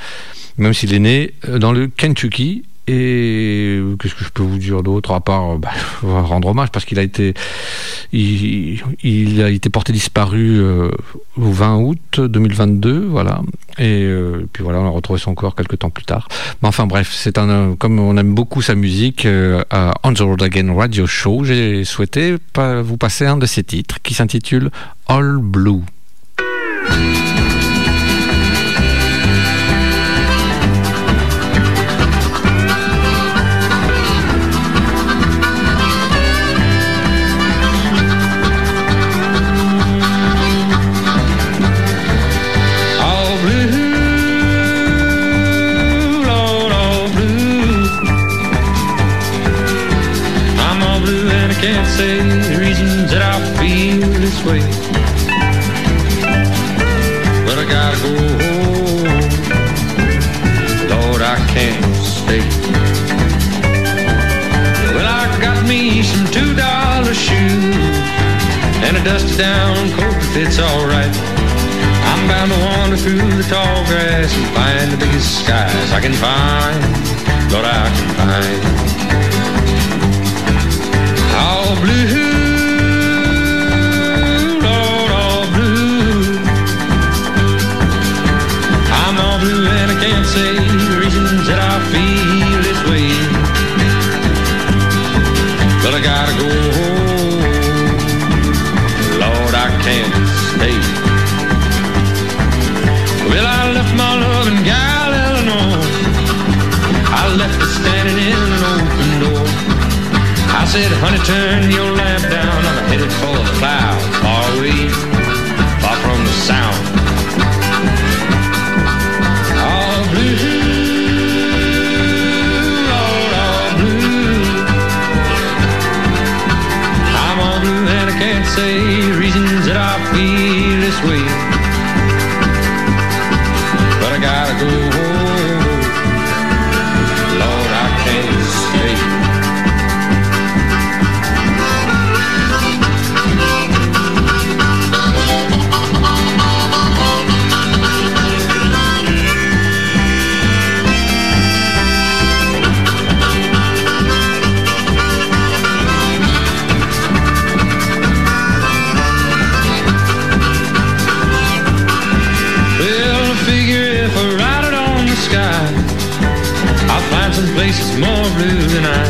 même s'il est né dans le Kentucky. Et qu'est-ce que je peux vous dire d'autre à part euh, bah, rendre hommage parce qu'il a été il, a été porté disparu euh, au 20 août 2022 voilà. Et euh, puis voilà on a retrouvé son corps quelques temps plus tard. Mais enfin bref c'est un comme on aime beaucoup sa musique à On the Road Again Radio Show j'ai souhaité vous passer un de ses titres qui s'intitule All Blue down coat that fits alright. I'm bound to wander through the tall grass and find the biggest skies I can find. Lord, I can find. All blue, I said, honey, turn your lamp down. I'm headed for the clouds, blue than I.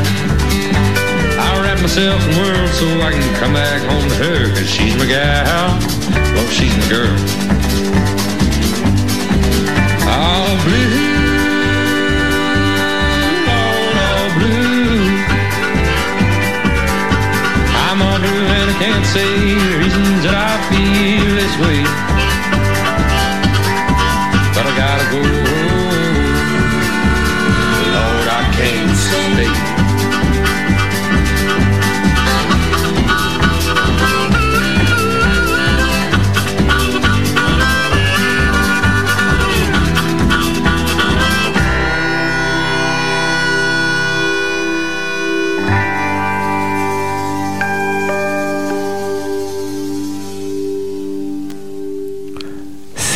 I'll wrap myself in world so I can come back home to her, cause she's my gal. Well, she's my girl.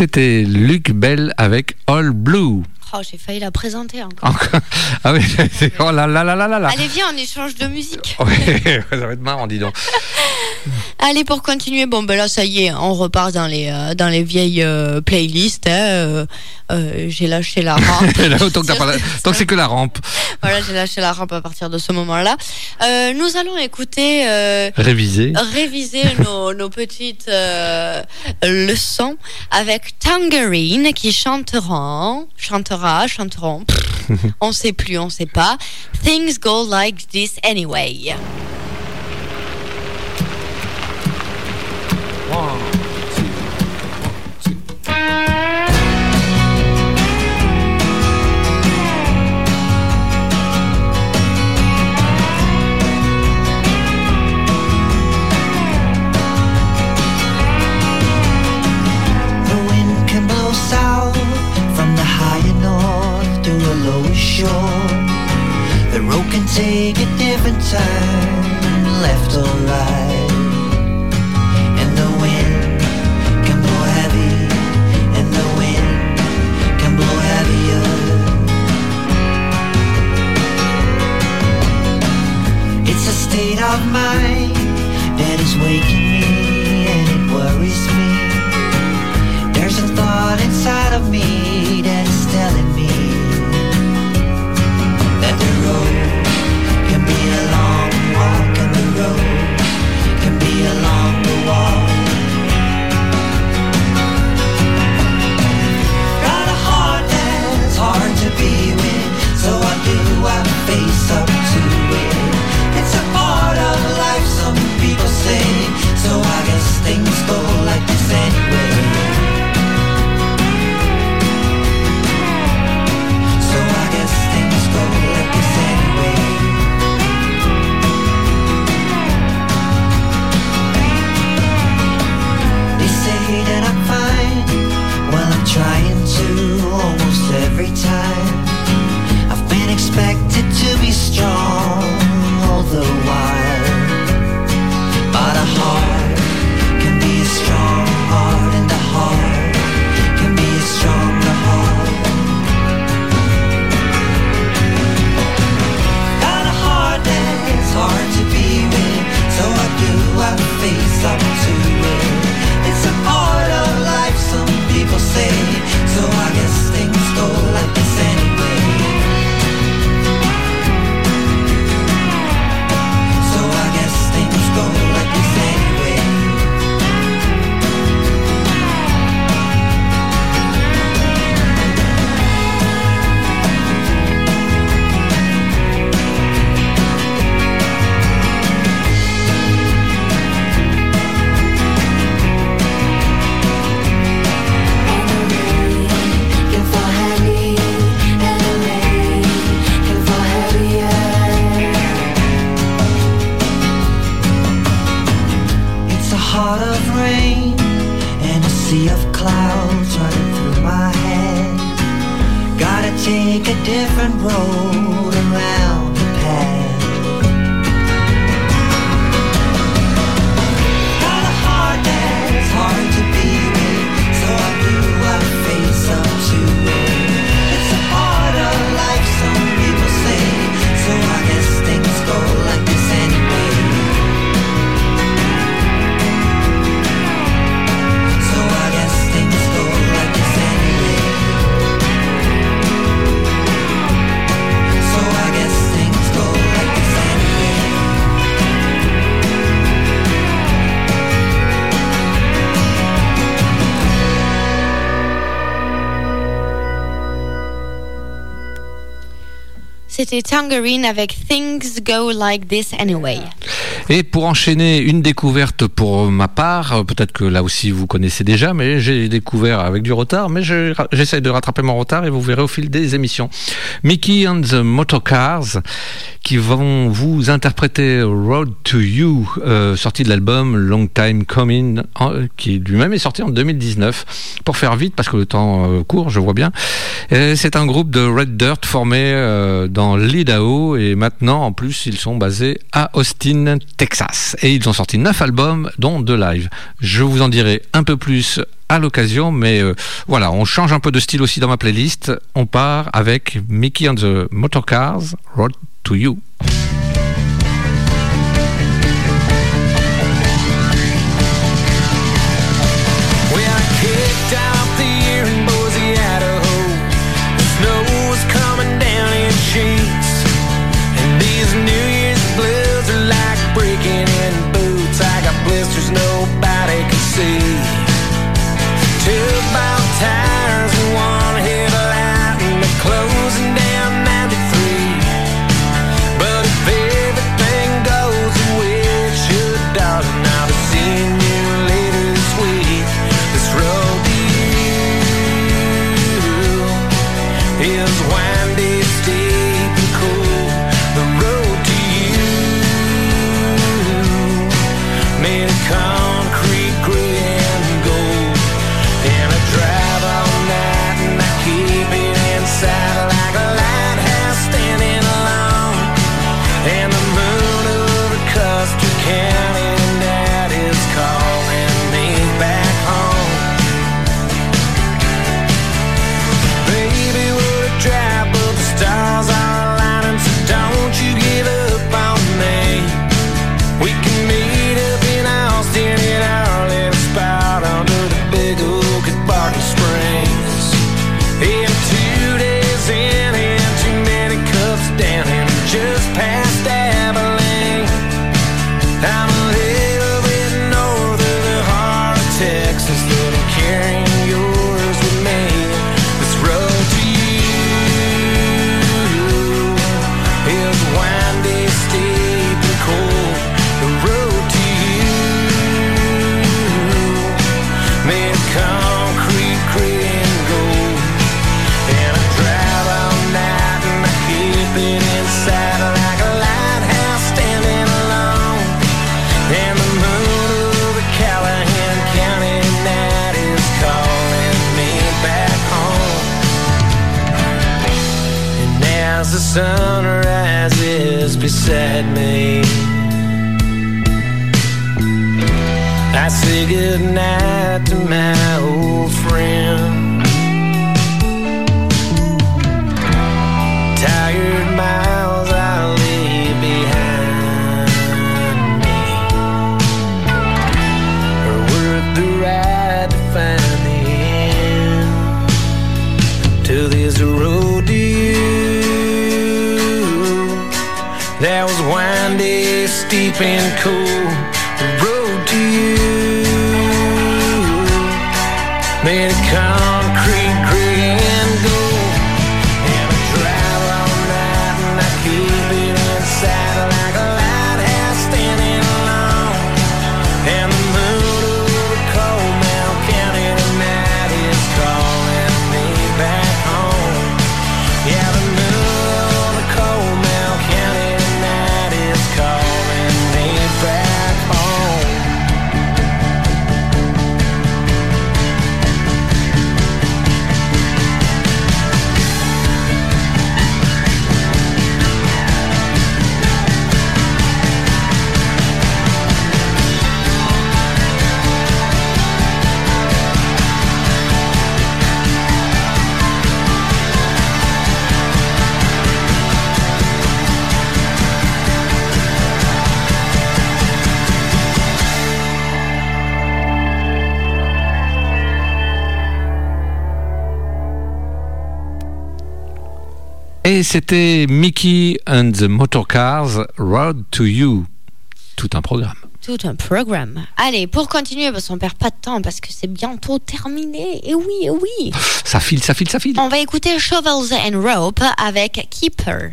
C'était Luc Bell avec All Blue Oh, j'ai failli la présenter encore. Encore- ah oui c'est- oh là là là là là là Allez, viens, on échange de musique. Ça va être marrant, dis donc. Allez, pour continuer, bon, ben là, ça y est, on repart dans les, euh, dans les vieilles euh, playlists. hein, euh, j'ai lâché la rampe. Là, tant que, t'as pas la- tant que c'est que la rampe. voilà, j'ai lâché la rampe à partir de ce moment-là. Euh, nous allons écouter. euh, Réviser. réviser nos, nos petites euh, leçons avec Tangerine qui chanteront, chantera, chanteront, pff, on sait plus, on sait pas. Things go like this anyway. Take a different turn, left or right. And the wind can blow heavy, and the wind can blow heavier. It's a state of mind that is waking Tangerine avec Things Go Like This Anyway. Et pour enchaîner une découverte pour ma part, euh, peut-être que là aussi vous connaissez déjà, mais j'ai découvert avec du retard, mais je- j'essaie de rattraper mon retard et vous verrez au fil des émissions. Mickey and the Motorcars qui vont vous interpréter Road to You, euh, sorti de l'album Long Time Coming, qui lui-même est sorti en 2019. Pour faire vite, parce que le temps euh, court, je vois bien. C'est un groupe de Red Dirt formé euh, dans l'Idaho et maintenant en plus ils sont basés à Austin, Texas. Et ils ont sorti neuf albums dont deux live. Je vous en dirai un peu plus à l'occasion, mais euh, voilà, on change un peu de style aussi dans ma playlist. On part avec Mickey and the Motorcars, Road to You. Sun rises beside me. I say goodnight to my c'était Mickey and the Motorcars Road to You. Tout un programme. Tout un programme. Allez, pour continuer, parce qu'on perd pas de temps, parce que c'est bientôt terminé. Et oui, et oui. Ça file, ça file, ça file. On va écouter Shovels and Rope avec Keeper.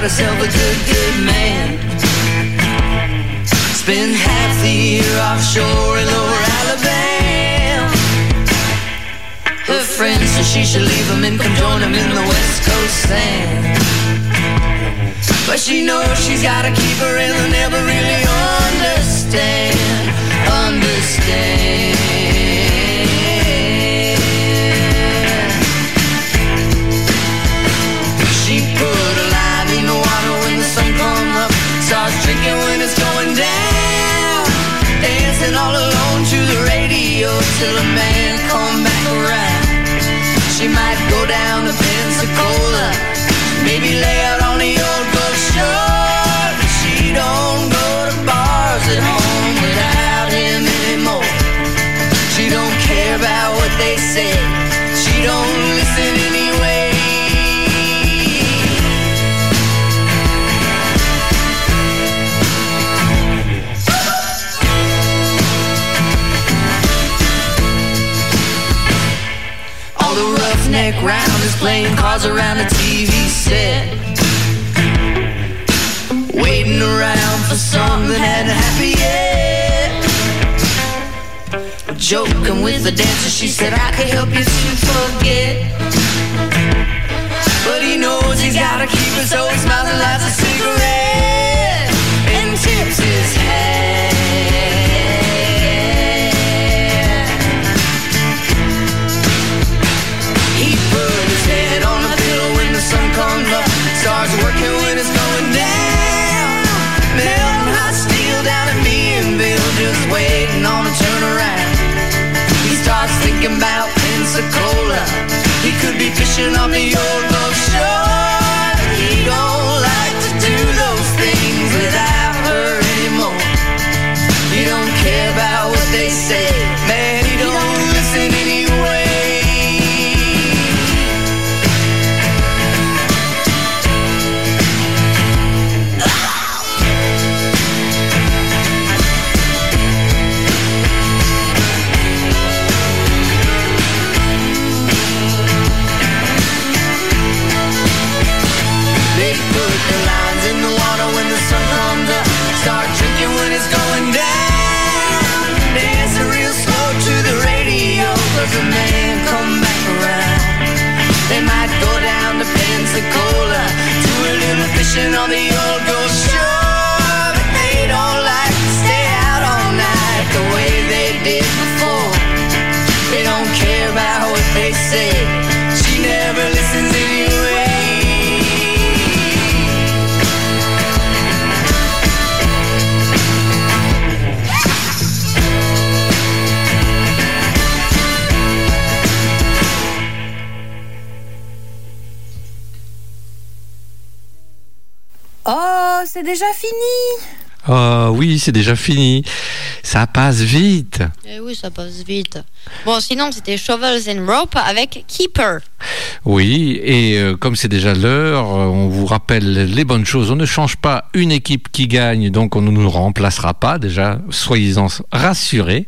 Got herself a good, good man. Spend half the year offshore in lower Alabama. Her friends said she should leave him and come join him in the West Coast sand. But she knows she's gotta keep her and they'll never really understand. Understand. Till a man come back around. She might go down to Pensacola, maybe lay out on the old Gulf Shore. But she don't go to bars at home without him anymore. She don't care about what they say. Roughneck round is playing cards around the TV set. Waiting around for something that hadn't yet. Joking with the dancer, she said, I could help you to forget. But he knows he's gotta keep it, so he smiles and lights a cigarette and tips his hat. Starts thinking about Pensacola. He could be fishing on the old Gulf Shore. He don't déjà fini? Ah oui, c'est déjà fini. Ça passe vite. Eh oui, ça passe vite. Bon, sinon, c'était Shovels and Rope avec Keeper. Oui, et euh, comme c'est déjà l'heure, euh, on vous rappelle les bonnes choses. On ne change pas une équipe qui gagne, donc on ne nous remplacera pas. Déjà, soyez-en rassurés.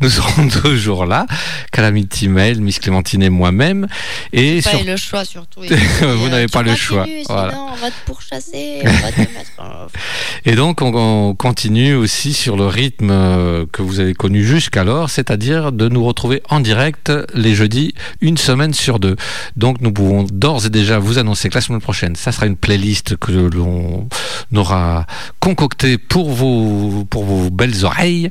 Nous serons toujours là. Calamity Mail, Miss Clémentine et moi-même. Et Pas sur- le choix, surtout. Vous n'avez pas le choix. Voilà. On va te pourchasser. On va te mettre... en- Et donc, on, on continue aussi sur le rythme euh, que vous avez connu jusqu'alors, c'est-à-dire de nous retrouver en direct les jeudis, une semaine sur deux. Donc, nous pouvons d'ores et déjà vous annoncer que la semaine prochaine, ça sera une playlist que l'on aura concoctée pour vos, pour vos belles oreilles.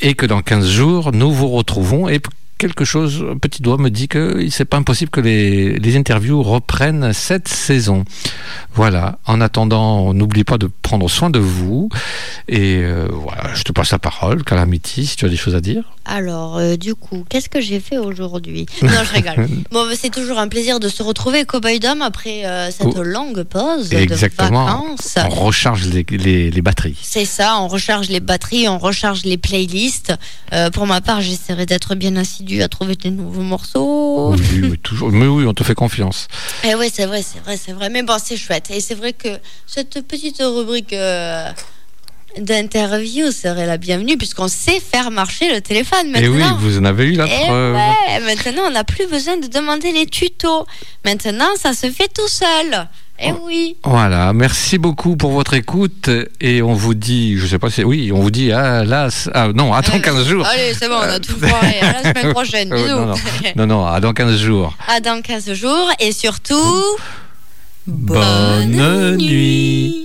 Et que dans 15 jours, nous vous retrouvons. Et quelque chose, un petit doigt me dit que c'est pas impossible que les, les interviews reprennent cette saison. Voilà. En attendant, n'oublie pas de prendre soin de vous. Et euh, voilà, je te passe la parole, Calamity, si tu as des choses à dire. Alors, euh, du coup, qu'est-ce que j'ai fait aujourd'hui? Non, je rigole. Bon, c'est toujours un plaisir de se retrouver, Cowboy Dom, après euh, cette Oh. longue pause Exactement. de vacances. On recharge les, les- les batteries. C'est ça, on recharge les batteries, on recharge les playlists. Pour ma part, j'essaierai d'être bien assidu à trouver des nouveaux morceaux. Oui, mais toujours. Mais oui, on te fait confiance. Eh ouais, c'est vrai, c'est vrai, c'est vrai. Mais bon, c'est chouette. Et c'est vrai que cette petite rubrique euh, d'interview serait la bienvenue puisqu'on sait faire marcher le téléphone Et oui, maintenant. vous en avez eu la Eh preuve. ouais, maintenant on n'a plus besoin de demander les tutos. Maintenant, ça se fait tout seul. Eh oui. Voilà, merci beaucoup pour votre écoute et on vous dit, je sais pas si, oui, on vous dit, ah là, c'est- ah, non, attends 15 jours. Allez, c'est bon, on a tout foiré. À la semaine prochaine. Euh, Bisous. non, non, non, non, à dans 15 jours. À dans 15 jours et surtout. Bonne nuit.